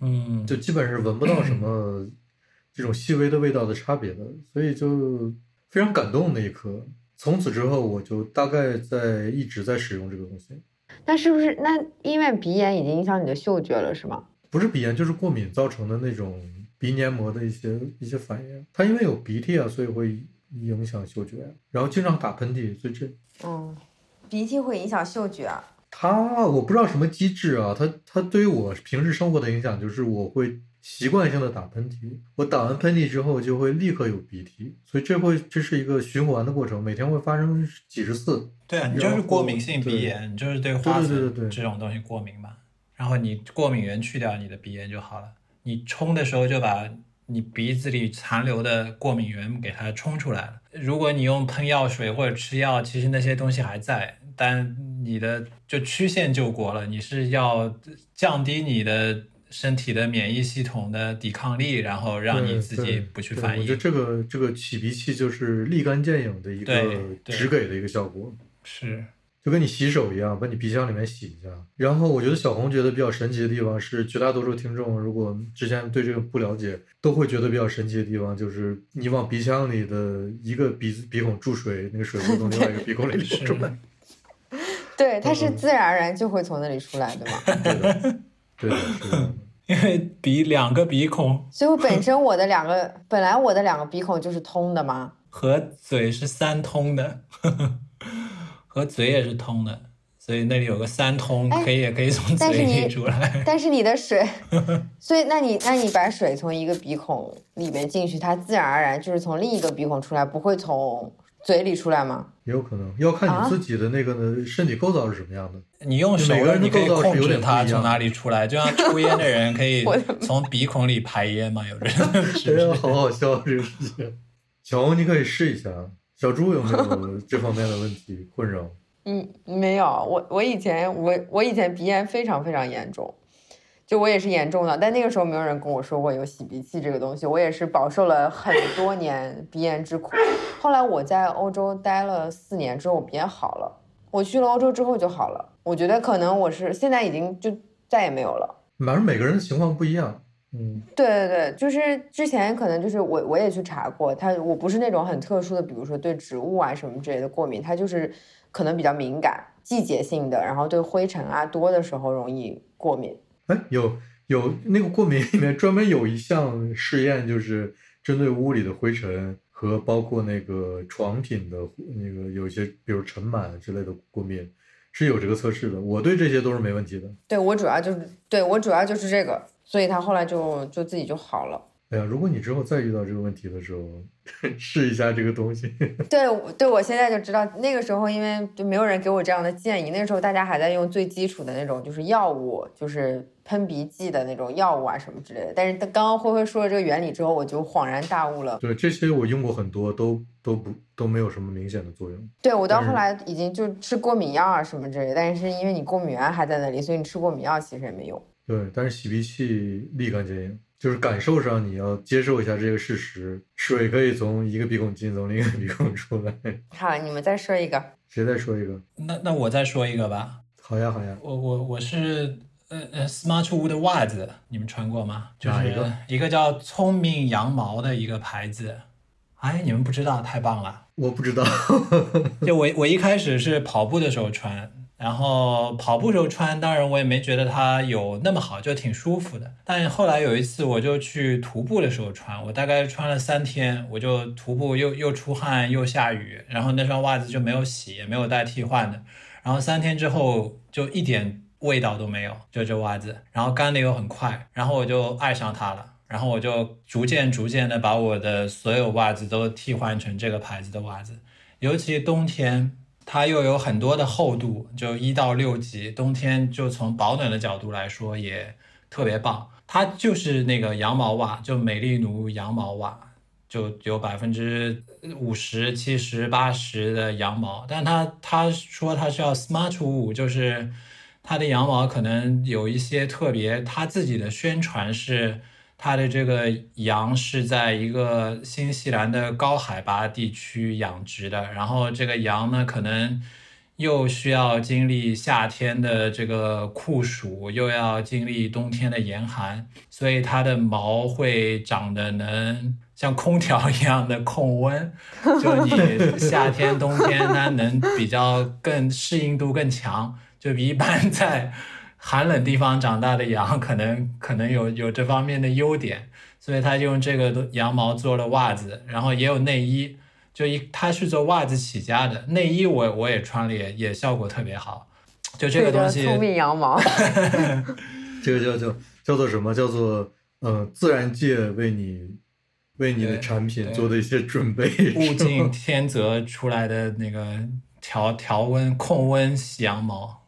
嗯，就基本是闻不到什么 这种细微的味道的差别的，所以就非常感动那一刻。从此之后，我就大概在一直在使用这个东西，那是不是那因为鼻炎已经影响你的嗅觉了，是吗？不是鼻炎就是过敏造成的那种鼻黏膜的一些一些反应。它因为有鼻涕啊，所以会影响嗅觉，然后经常打喷嚏，所以这嗯，鼻涕会影响嗅觉啊。它我不知道什么机制啊，它它对于我平时生活的影响就是我会习惯性的打喷嚏，我打完喷嚏之后就会立刻有鼻涕，所以这会这是一个循环的过程，每天会发生几十次。对啊，你就是过敏性鼻炎，你就是对花对对对对对粉这种东西过敏嘛。然后你过敏源去掉，你的鼻炎就好了。你冲的时候就把你鼻子里残留的过敏源给它冲出来了。如果你用喷药水或者吃药，其实那些东西还在，但你的就曲线救国了。你是要降低你的身体的免疫系统的抵抗力，然后让你自己不去反应对我觉得。这个这个起鼻器就是立竿见影的一对个对只给的一个效果。是，就跟你洗手一样，把你鼻腔里面洗一下。然后我觉得小红觉得比较神奇的地方是，绝大多数听众如果之前对这个不了解，都会觉得比较神奇的地方就是你往鼻腔里的一个鼻子鼻孔注水，那个水会从另外一个鼻孔里出来。对，它是嗯自然而然就会从那里出来的嘛。对的，对的，是的。因为鼻两个鼻孔所以我本身我的两个本来我的两个鼻孔就是通的嘛。和嘴是三通的，和嘴也是通的，所以那里有个三通，哎可以也可以从嘴里出来。但是你的水，所以那你那你把水从一个鼻孔里面进去，它自然而然就是从另一个鼻孔出来，不会从嘴里出来吗？也有可能要看啊你自己的那个呢身体构造是什么样的。你用手了，每个人的你可以构造是有控制它从哪里出来，就像抽烟的人可以 从鼻孔里排烟嘛，有人 是不哎呀，是？好好笑这个事情。小红，你可以试一下。小猪有没有这方面的问题困扰？嗯，没有，我我以前我我以前鼻炎非常非常严重，就我也是严重的，但那个时候没有人跟我说过有洗鼻器这个东西，我也是饱受了很多年鼻炎之苦。后来我在欧洲待了四年之后，我鼻炎好了，我去了欧洲之后就好了。我觉得可能我是现在已经就再也没有了。反正每个人的情况不一样。嗯，对对对，就是之前可能就是我我也去查过，它我不是那种很特殊的，比如说对植物啊什么之类的过敏，它就是可能比较敏感，季节性的，然后对灰尘啊多的时候容易过敏。哎，有有那个过敏里面专门有一项试验，就是针对屋里的灰尘和包括那个床品的那个有一些，比如尘螨之类的过敏，是有这个测试的。我对这些都是没问题的。对我主要就是对我主要就是这个，所以他后来就就自己就好了。哎呀，如果你之后再遇到这个问题的时候，试一下这个东西。对对，我现在就知道，那个时候因为就没有人给我这样的建议，那个时候大家还在用最基础的那种，就是药物，就是喷鼻剂的那种药物啊什么之类的。但是刚刚灰灰说了这个原理之后，我就恍然大悟了。对这些我用过很多，都都不都没有什么明显的作用。对我到后来已经就吃过敏药啊什么之类的，但是因为你过敏源还在那里，所以你吃过敏药其实也没用。对，但是洗鼻器立竿见影，就是感受上你要接受一下这个事实，水可以从一个鼻孔进，从另一个鼻孔出来。好，你们再说一个。谁再说一个？那那我再说一个吧，好呀，好呀。我我我是呃呃 Smartwood 的袜子，你们穿过吗？就是一个一个叫聪明羊毛的一个牌子。哎，你们不知道，太棒了！我不知道，就我我一开始是跑步的时候穿，然后跑步时候穿，当然我也没觉得它有那么好，就挺舒服的。但后来有一次我就去徒步的时候穿，我大概穿了三天，我就徒步又又出汗又下雨，然后那双袜子就没有洗，也没有带替换的。然后三天之后就一点味道都没有，就这袜子，然后干的又很快，然后我就爱上它了。然后我就逐渐逐渐的把我的所有袜子都替换成这个牌子的袜子，尤其冬天，它又有很多的厚度，就一到六级，冬天就从保暖的角度来说也特别棒。它就是那个羊毛袜，就美丽奴羊毛袜，就有百分之五十、七十、八十的羊毛，但它他说它是要 smart 五，就是它的羊毛可能有一些特别，它自己的宣传是。它的这个羊是在一个新西兰的高海拔地区养殖的，然后这个羊呢，可能又需要经历夏天的这个酷暑，又要经历冬天的严寒，所以它的毛会长得能像空调一样的控温，就你夏天、冬天它能比较更适应度更强，就比一般在。寒冷地方长大的羊 可能可能有有这方面的优点，所以他就用这个羊毛做了袜子，然后也有内衣，就一他是做袜子起家的，内衣我我也穿了也也效果特别好，就这个东西，聪明羊毛，这个叫叫叫做什么？叫做呃，自然界为你为你的产品做的一些准备。物竞 天择出来的那个调调温控温洗羊毛。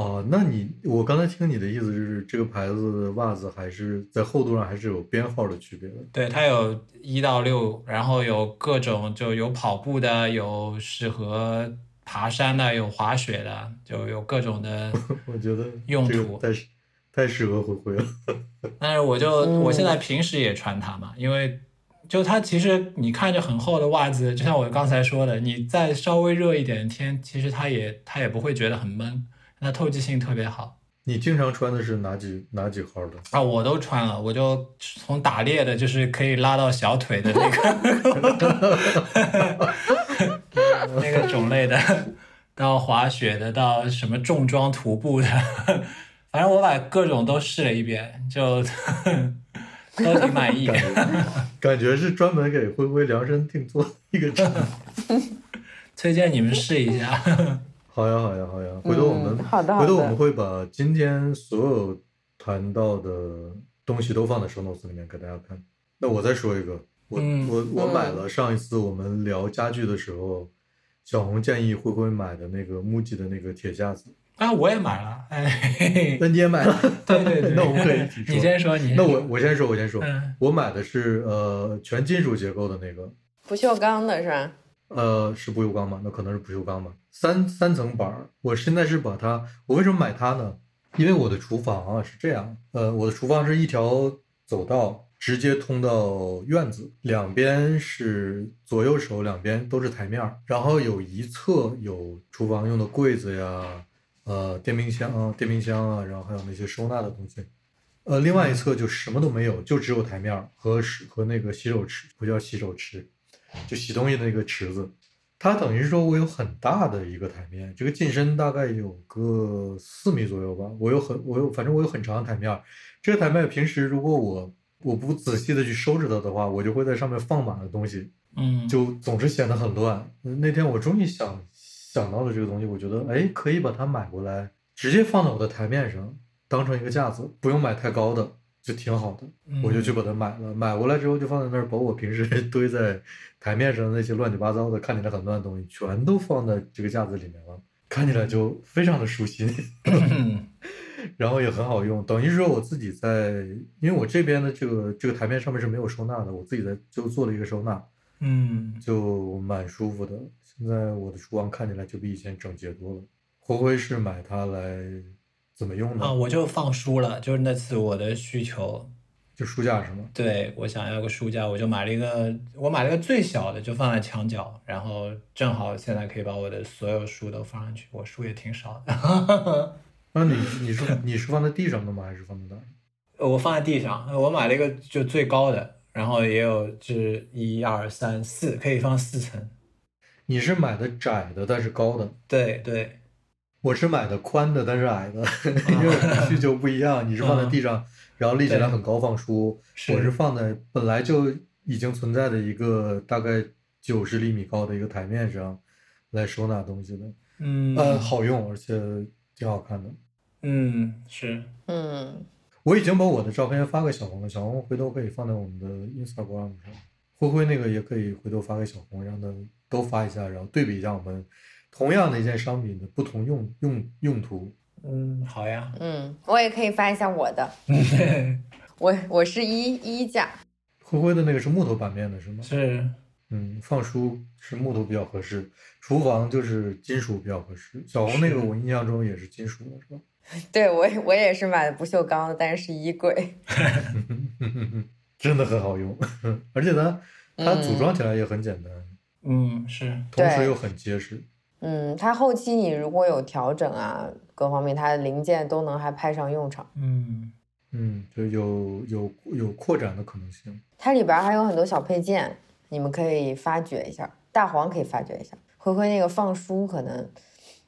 哦，那你我刚才听你的意思就是，这个牌子的袜子还是在厚度上还是有编号的区别的。对，它有一到六，然后有各种，就有跑步的，有适合爬山的，有滑雪的，就有各种的 我觉得用途太适太适合灰灰了。但是我就嗯我现在平时也穿它嘛，因为就它其实你看着很厚的袜子，就像我刚才说的，你再稍微热一点天，其实它也它也不会觉得很闷，它透气性特别好。你经常穿的是哪几哪几号的？啊，我都穿了，我就从打猎的，就是可以拉到小腿的那个 那个种类的，到滑雪的，到什么重装徒步的，反正我把各种都试了一遍，就 都挺满意。感觉感觉是专门给灰灰量身定做的一个产品。推荐你们试一下。好呀，好呀，好呀！回头我们、嗯好的好的回头我们会把今天所有谈到的东西都放在 show notes 里面给大家看。那我再说一个，我、嗯我我买了上一次我们聊家具的时候，小红建议灰灰买的那个 MUJI 的那个铁架子，啊，我也买了，哎，嘿嘿那你也买了？对 对对，那我们可以一起说。你先说，你先那我我先说，我先说，嗯我买的是呃全金属结构的那个，不锈钢的是吧？呃，是不锈钢吗？那可能是不锈钢吧。三三层板儿，我现在是把它，我为什么买它呢？因为我的厨房啊是这样，呃，我的厨房是一条走道，直接通到院子，两边是左右手两边都是台面儿，然后有一侧有厨房用的柜子呀，呃，电冰箱啊、电冰箱啊，然后还有那些收纳的东西。呃，另外一侧就什么都没有，就只有台面儿和和那个洗手池，不叫洗手池，就洗东西的那个池子。它等于是说我有很大的一个台面，这个进深大概有个四米左右吧。我有很我有反正我有很长的台面，这个台面平时如果我我不仔细的去收拾它的话，我就会在上面放满了东西，嗯，就总是显得很乱。那天我终于想想到了这个东西，我觉得哎可以把它买过来，直接放到我的台面上，当成一个架子，不用买太高的，就挺好的。嗯我就去把它买了，买过来之后就放在那儿，把我平时 堆在台面上的那些乱七八糟的、看起来很乱的东西，全都放在这个架子里面了，看起来就非常的舒心，嗯 然后也很好用。等于说我自己在，因为我这边的这个这个台面上面是没有收纳的，我自己在就做了一个收纳，嗯，就蛮舒服的。现在我的厨房看起来就比以前整洁多了。灰灰是买它来怎么用呢？啊，我就放书了，就是那次我的需求，就书架是吗？对我想要个书架，我就买了一个，我买了个最小的，就放在墙角，然后正好现在可以把我的所有书都放上去，我书也挺少的。那你你是你是放在地上的吗？还是放在哪儿？我放在地上，我买了一个就最高的，然后也有是一二三四，可以放四层。你是买的窄的，但是高的。对对，我是买的宽的，但是矮的，因为需求不一样。你是放在地上，然后立起来很高放书，我是放在本来就已经存在的一个大概九十厘米高的一个台面上来收纳东西的。嗯呃，好用，而且挺好看的。嗯是，嗯，我已经把我的照片发给小红了，小红回头可以放在我们的 Instagram 上。灰灰那个也可以回头发给小红，让他都发一下，然后对比一下我们同样的一件商品的不同用用用途。嗯好呀，嗯，我也可以发一下我的，我我是衣衣架，灰灰的那个是木头版面的是吗？是，嗯，放书是木头比较合适，厨房就是金属比较合适。小红那个我印象中也是金属的，是吧？对我也我也是买的不锈钢的，但是是衣柜。真的很好用，而且它它组装起来也很简单，嗯是，同时又很结实。嗯，它后期你如果有调整啊，各方面它的零件都能还派上用场。嗯嗯，就有有有扩展的可能性。它里边儿还有很多小配件，你们可以发掘一下。大黄可以发掘一下，灰灰那个放书可能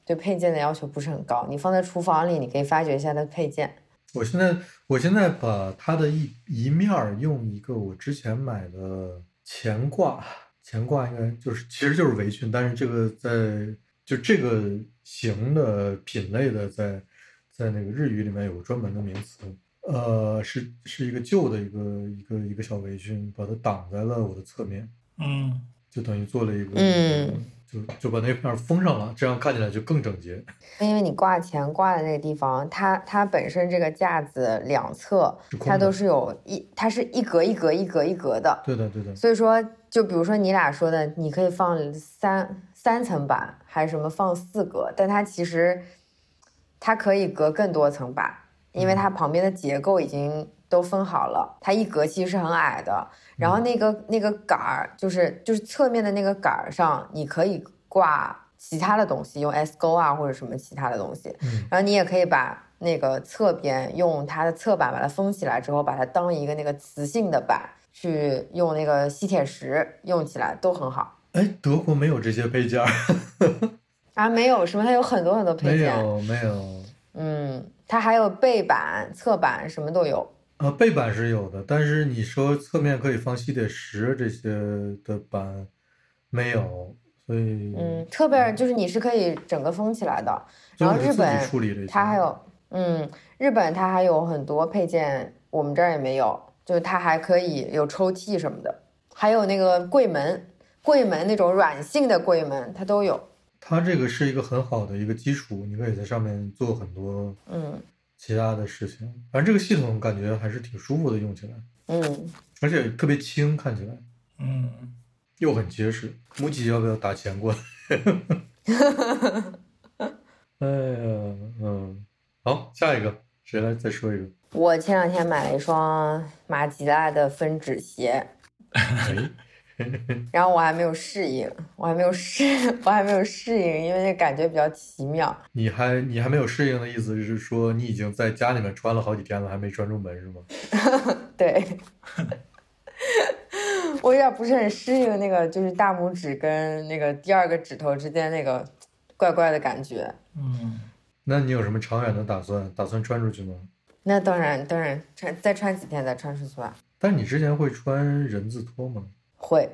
对配件的要求不是很高，你放在厨房里，你可以发掘一下它的配件。我现在我现在把它的一一面儿用一个我之前买的前挂，前挂应该就是其实就是围裙，但是这个在就这个型的品类的在在那个日语里面有个专门的名词，呃，是是一个旧的一个一个一个小围裙，把它挡在了我的侧面，嗯。就等于做了一个，嗯，就就把那片儿封上了，这样看起来就更整洁。因为你挂钱挂的那个地方，它它本身这个架子两侧它都是有一，它是一格一格一格一格的，对的，对的，所以说，就比如说你俩说的，你可以放三三层板，还是什么放四格，但它其实它可以隔更多层板，因为它旁边的结构已经都分好了，它一格其实是很矮的。然后那个那个杆儿，就是就是侧面的那个杆儿上，你可以挂其他的东西，用 S 钩啊或者什么其他的东西。嗯然后你也可以把那个侧边用它的侧板把它封起来之后，把它当一个那个磁性的板去用那个吸铁石用起来都很好。哎，德国没有这些配件儿，啊，没有什么，它有很多很多配件没。有没有。嗯，它还有背板、侧板，什么都有。呃，背板是有的，但是你说侧面可以放吸铁石这些的板没有，所以嗯，侧边就是你是可以整个封起来的。然后日本处理它还有，嗯，日本它还有很多配件，我们这儿也没有，就是它还可以有抽屉什么的，还有那个柜门，柜门那种软性的柜门，它都有。它这个是一个很好的一个基础，你可以在上面做很多嗯其他的事情。反正这个系统感觉还是挺舒服的，用起来，嗯，而且特别轻，看起来嗯，又很结实。母鸡要不要打钱过来？哎呀，嗯，好，下一个谁来再说一个？我前两天买了一双马吉拉的分趾鞋，哎，然后我还没有适应，我还没有适，我还没有适应，因为那感觉比较奇妙。你还你还没有适应的意思是说你已经在家里面穿了好几天了，还没穿出门是吗？对，我有点不是很适应那个，就是大拇指跟那个第二个指头之间那个怪怪的感觉。嗯，那你有什么长远的打算？打算穿出去吗？那当然，当然穿再穿几天再穿出去吧。但你之前会穿人字拖吗？会，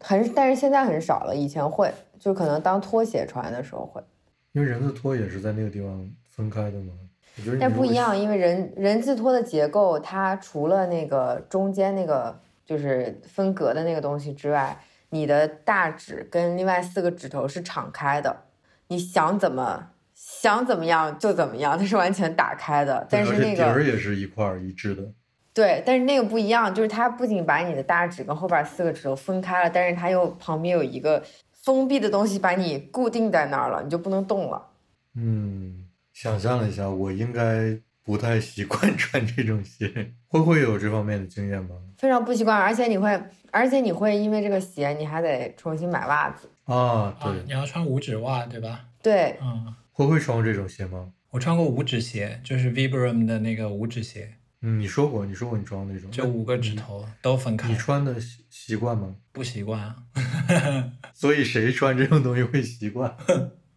很，但是现在很少了，以前会，就可能当拖鞋穿的时候会。因为人字拖也是在那个地方分开的嘛。我觉得你如果但不一样，因为人人字拖的结构，它除了那个中间那个就是分隔的那个东西之外，你的大指跟另外四个指头是敞开的，你想怎么想怎么样就怎么样，它是完全打开的。但是那个底儿也是一块儿一致的。对，但是那个不一样，就是它不仅把你的大指跟后边四个指头分开了，但是它又旁边有一个封闭的东西把你固定在那儿了，你就不能动了。嗯，想象了一下，我应该不太习惯 穿这种鞋。慧慧有这方面的经验吗？非常不习惯，而且你会，而且你会因为这个鞋，你还得重新买袜子。啊，对啊，，你要穿五指袜对吧？对，嗯，会会穿过这种鞋吗？我穿过五指鞋，就是 Vibram 的那个五指鞋，嗯，你说过，你说过你装那种，就五个指头都分开你，穿的习习惯吗？不习惯啊。所以谁穿这种东西会习惯？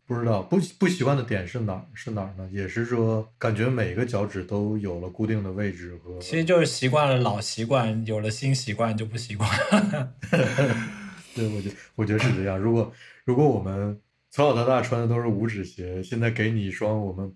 不知道不不习惯的点是哪儿？是哪儿呢？也是说，感觉每个脚趾都有了固定的位置和其实就是习惯了老习惯，有了新习惯就不习惯。对，我觉我觉得是这样。如果如果我们从小到大穿的都是五指鞋，现在给你一双我们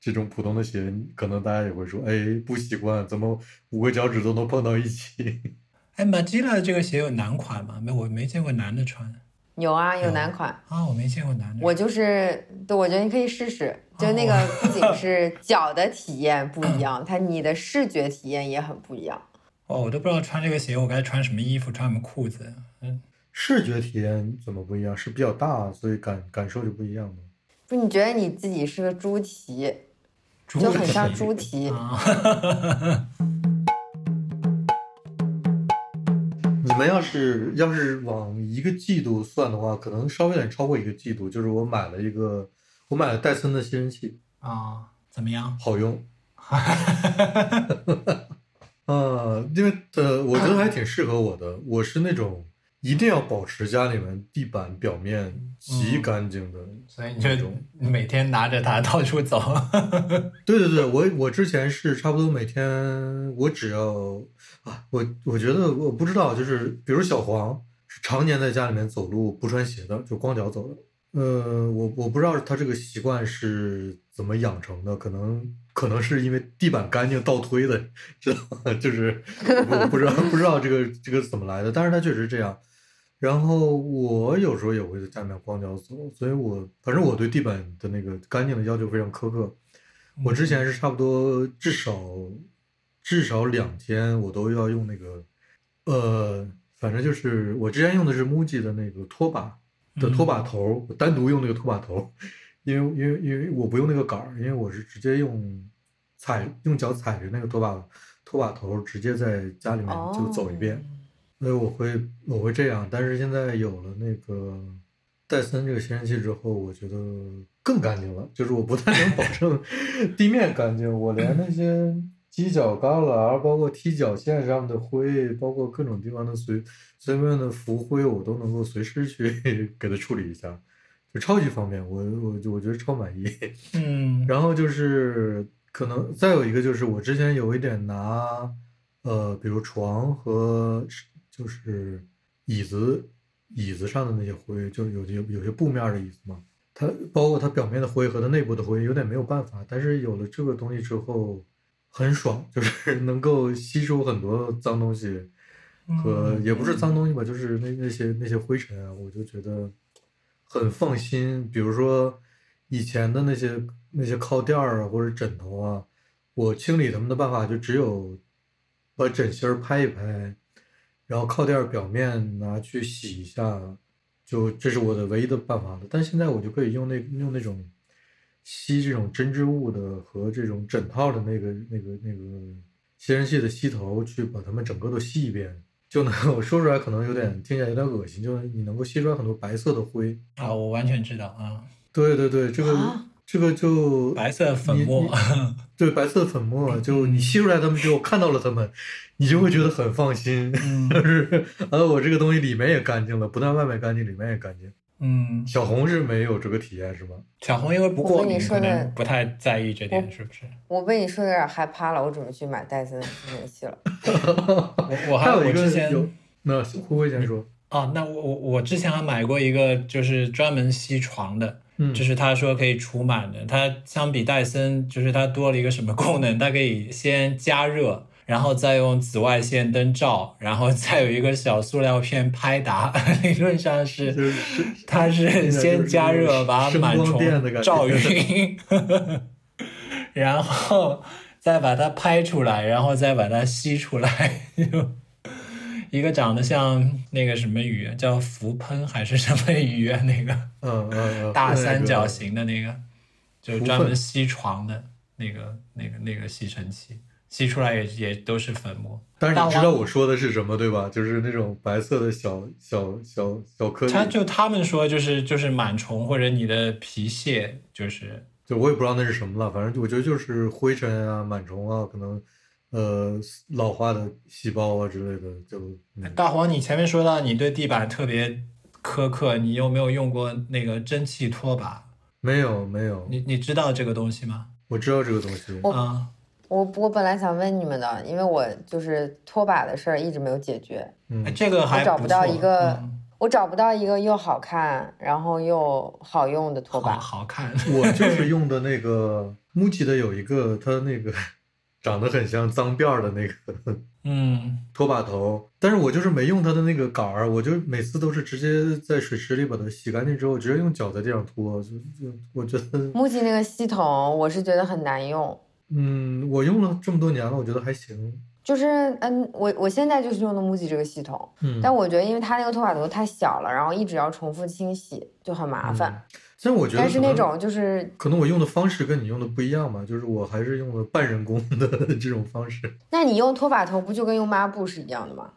这种普通的鞋，可能大家也会说，哎，不习惯，怎么五个脚趾都能碰到一起？哎 i l a 这个鞋有男款吗？没，我没见过男的穿有啊，有有男款。啊，我没见过男的。我就是，对，我觉得你可以试试。就那个不仅是 脚的体验不一样，它你的视觉体验也很不一样。哦，我都不知道穿这个鞋我该穿什么衣服，穿什么裤子。嗯，视觉体验怎么不一样？是比较大，所以感感受就不一样吗？不，你觉得你自己是个猪蹄，猪就很像蹄猪蹄。啊。你们要是要是往一个季度算的话，可能稍微有点超过一个季度。就是我买了一个，我买了戴森的吸尘器，啊，怎么样？好用。啊，因为呃，我觉得还挺适合我的。我是那种一定要保持家里面地板表面极干净的所以你就那种。每天拿着它到处走。对对对，我我之前是差不多每天，我只要啊，我我觉得我不知道，就是比如小黄是常年在家里面走路不穿鞋的，就光脚走的。呃，我我不知道他这个习惯是怎么养成的，可能可能是因为地板干净倒推的，知道吗？就是我不知道不知道这个这个怎么来的，但是他确实这样。然后我有时候也会在家里面光脚走，所以我反正我对地板的那个干净的要求非常苛刻。我之前是差不多至少至少两天我都要用那个，呃，反正就是我之前用的是 MUJI 的那个拖把的拖把头，我单独用那个拖把头，因为因为因为我不用那个杆儿，因为我是直接用踩用脚踩着那个拖把拖把头，直接在家里面就走一遍。所以我会我会这样，但是现在有了那个戴森这个吸尘器之后，我觉得更干净了。就是我不太能保证 地面干净，我连那些犄角旮旯，包括踢脚线上的灰，包括各种地方的随随便的浮灰，我都能够随时去 给它处理一下，就超级方便。我我我觉得超满意。嗯，然后就是可能再有一个就是我之前有一点拿，呃，比如床和就是椅子椅子上的那些灰，就有有有些布面的椅子嘛，它包括它表面的灰和它内部的灰，有点没有办法。但是有了这个东西之后，很爽，就是能够吸收很多脏东西和也不是脏东西吧，就是那那些那些灰尘啊，我就觉得很放心。比如说以前的那些。那些靠垫儿啊，或者枕头啊，我清理它们的办法就只有把枕芯儿拍一拍，然后靠垫表面拿去洗一下，就这是我的唯一的办法了。但现在我就可以用那用那种吸这种针织物的和这种枕套的那个那个那个吸尘器的吸头去把它们整个都吸一遍，就能我说出来可能有点听起来有点恶心，就是你能够吸出来很多白色的灰啊，我完全知道啊，对对对，这个。这个就白色粉末，对白色粉末，就你吸出来它们之后，看到了它们，你就会觉得很放心，就是，呃，我这个东西里面也干净了，不但外面干净，里面也干净。嗯，小红是没有这个体验是吧？小红因为不过敏，可能不太在意这点，是不是？我被你说的有点害怕了，我准备去买戴森吸尘器了。我还有之前那胡慧先说啊，那我我我之前还买过一个，就是专门吸床的。就是他说可以除螨的，它相比戴森，就是它多了一个什么功能？它可以先加热，然后再用紫外线灯照，然后再有一个小塑料片拍打。理论上是，它是先加热把螨虫照晕，然后再把它拍出来，然后再把它吸出来。一个长得像那个什么鱼，叫浮喷还是什么鱼啊？那个，嗯嗯嗯，大三角形的那个，就专门吸床的那个那个那个吸尘器，吸出来也也都是粉末。但是你知道我说的是什么对吧？就是那种白色的小小小小颗粒。他就他们说就是就是螨虫或者你的皮屑，就是就我也不知道那是什么了，反正我觉得就是灰尘啊、螨虫啊，可能。呃，老化的细胞啊之类的，就大黄，你前面说到你对地板特别苛刻，你有没有用过那个蒸汽拖把？没有，没有。你你知道这个东西吗？我知道这个东西。啊，我我本来想问你们的，因为我就是拖把的事儿一直没有解决。嗯，这个还找不到一个，我找不到一个又好看，然后又好用的拖把。好看。我就是用的那个 MUJI 的有一个，它那个。长得很像脏辫儿的那个，嗯，拖把头，但是我就是没用它的那个杆儿，我就每次都是直接在水池里把它洗干净之后，直接用脚在地上拖，就就我觉得。木吉那个系统，我是觉得很难用。嗯，我用了这么多年了，我觉得还行。就是嗯，我我现在就是用的木吉这个系统，嗯，但我觉得因为它那个拖把头太小了，然后一直要重复清洗，就很麻烦。但我觉得，但是那种就是可能我用的方式跟你用的不一样吧，就是我还是用的半人工的 这种方式。那你用拖把头不就跟用抹布是一样的吗？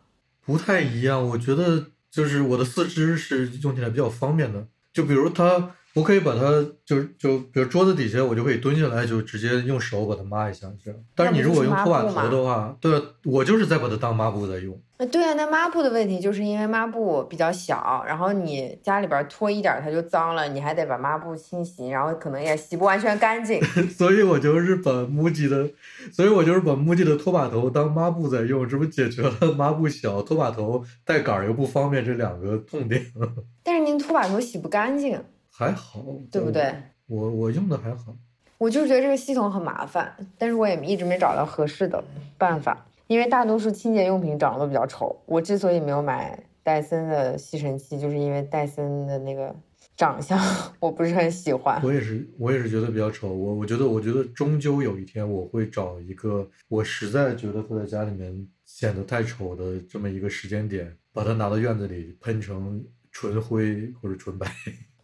不太一样，我觉得就是我的四肢是用起来比较方便的，就比如它。我可以把它，就就比如桌子底下，我就可以蹲下来，就直接用手把它抹一下，这样。但是你如果用拖把头的话，对，我就是在把它当抹布在用。对啊，那抹布的问题就是因为抹布比较小，然后你家里边拖一点它就脏了，你还得把抹布清洗，然后可能也洗不完全干净。所以我就是把木吉的，所以我就是把木吉的拖把头当抹布在用，这不解决了抹布小、拖把头带杆又不方便这两个痛点。但是您拖把头洗不干净。还好，对不对？我我用的还好，我就是觉得这个系统很麻烦，但是我也一直没找到合适的办法。因为大多数清洁用品长得都比较丑，我之所以没有买戴森的吸尘器，就是因为戴森的那个长相我不是很喜欢。我也是，我也是觉得比较丑。我我觉得，我觉得终究有一天我会找一个我实在觉得他在家里面显得太丑的这么一个时间点，把它拿到院子里喷成纯灰或者纯白。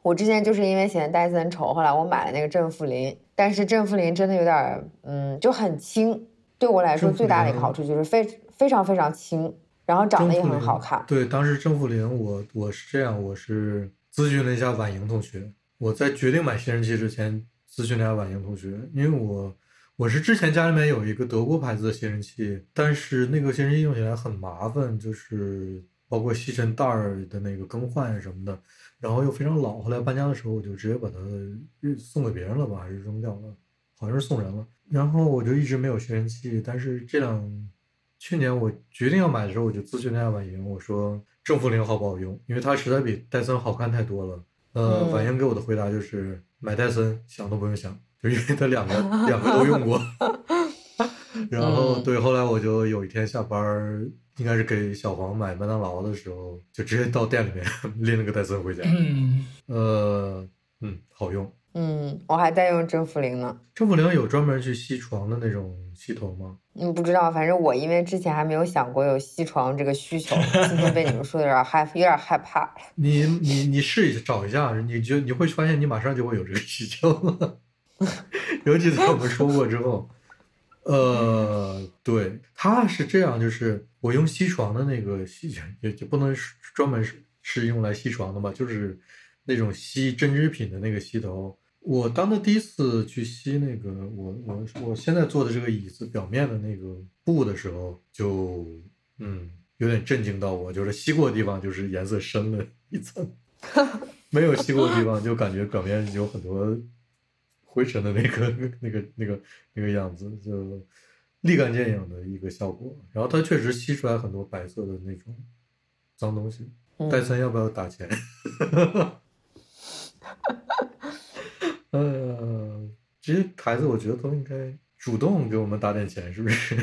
我之前就是因为嫌戴森丑，后来我买了那个正负零，但是正负零真的有点，嗯，就很轻。对我来说最大的一个好处就是非非常非常轻，然后长得也很好看。对，当时正负零，我我是这样，我是咨询了一下婉莹同学。我在决定买吸尘器之前，咨询了一下婉莹同学，因为我我是之前家里面有一个德国牌子的吸尘器，但是那个吸尘器用起来很麻烦，就是包括吸尘袋儿的那个更换什么的。然后又非常老，后来搬家的时候我就直接把它送给别人了吧，还是扔掉了？好像是送人了。然后我就一直没有吸尘器，但是这两去年我决定要买的时候，我就咨询了一下婉莹，我说正负零好不好用？因为它实在比戴森好看太多了。呃，嗯婉莹给我的回答就是买戴森想都不用想，就因为它两个两个都用过。然后嗯对，后来我就有一天下班儿，应该是给小黄买麦当劳的时候，就直接到店里面 拎了个戴森回家。嗯，呃，嗯，好用。嗯，我还在用正负零呢。正负零有专门去吸床的那种吸头吗？嗯，不知道，反正我因为之前还没有想过有吸床这个需求，今天被你们说的有点害，有点害怕。你你你试一下找一下，你就你会发现你马上就会有这个需求了，尤其在我们说过之后。呃，对，它是这样，就是我用吸床的那个吸，也就不能专门是是用来吸床的吧，就是那种吸针织品的那个吸头。我当他第一次去吸那个我我我现在坐的这个椅子表面的那个布的时候，就嗯有点震惊到我，就是吸过的地方就是颜色深了一层，没有吸过的地方就感觉表面有很多灰尘的那个 那个那个那个样子，就立竿见影的一个效果。然后它确实吸出来很多白色的那种脏东西。嗯戴森要不要打钱？呃，这些牌子我觉得都应该主动给我们打点钱，是不是？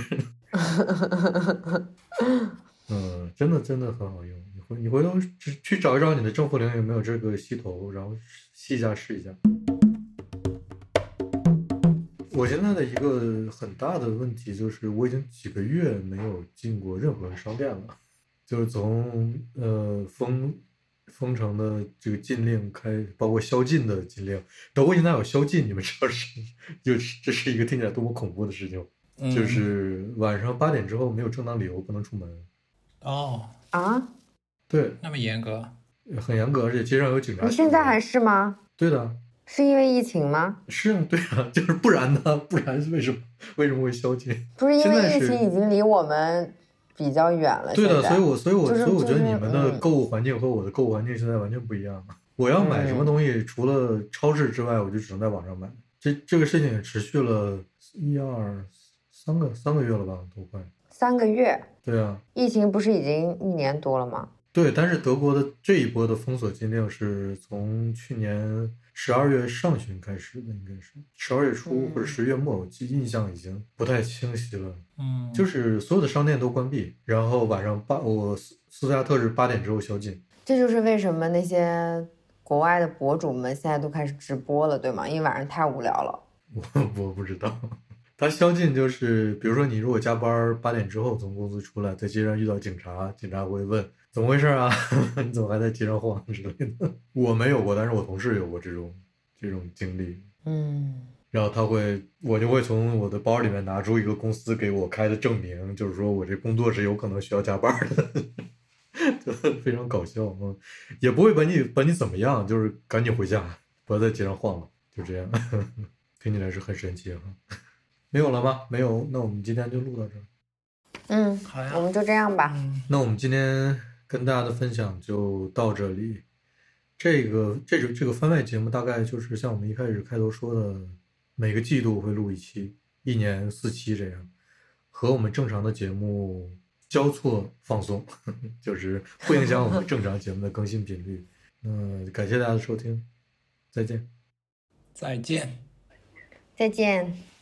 嗯，真的真的很好用。你回你回头去去找一找你的正负零有没有这个吸头，然后吸一下试一下。我现在的一个很大的问题就是，我已经几个月没有进过任何商店了，就是从呃封封城的这个禁令开，包括宵禁的禁令，德国现在有宵禁，你们知道是，就是这是一个听起来多么恐怖的事情，嗯。就是晚上八点之后没有正当理由不能出门，哦，啊，对，那么严格，很严格，而且街上有警察。你现在还是吗？对的，是因为疫情吗？是啊，对啊，就是不然呢？不然为什么为什么会宵禁？不是因为疫情已经离我们比较远了。对的，所以我所以我就是所以我觉得你们的嗯购物环境和我的购物环境现在完全不一样。我要买什么嗯东西，除了超市之外，我就只能在网上买。这这个事情也持续了一二三个三个月了吧，都快。三个月，对啊，疫情不是已经一年多了吗？对，但是德国的这一波的封锁禁令是从去年十二月上旬开始的，应该是十二月初或者嗯十月末，我记印象已经不太清晰了。嗯，就是所有的商店都关闭，然后晚上八，我斯斯图加特是八点之后宵禁。这就是为什么那些国外的博主们现在都开始直播了，对吗？因为晚上太无聊了。我我不知道，他宵禁就是，比如说你如果加班八点之后从公司出来，在街上遇到警察，警察会问怎么回事啊？你 怎么还在街上晃之类的？我没有过，但是我同事有过这种这种经历。嗯，然后他会，我就会从我的包里面拿出一个公司给我开的证明，就是说我这工作是有可能需要加班的，就非常搞笑。嗯，也不会把你把你怎么样，就是赶紧回家，不要在街上晃了，就这样。听起来是很神奇哈。没有了吗？没有，那我们今天就录到这儿。嗯，好呀我们就这样吧。嗯那我们今天跟大家的分享就到这里。这个这个这个番外节目大概就是像我们一开始开头说的，每个季度会录一期，一年四期这样，和我们正常的节目交错放松，就是不影响我们正常节目的更新频率。那感谢大家的收听，再见。再见。再见。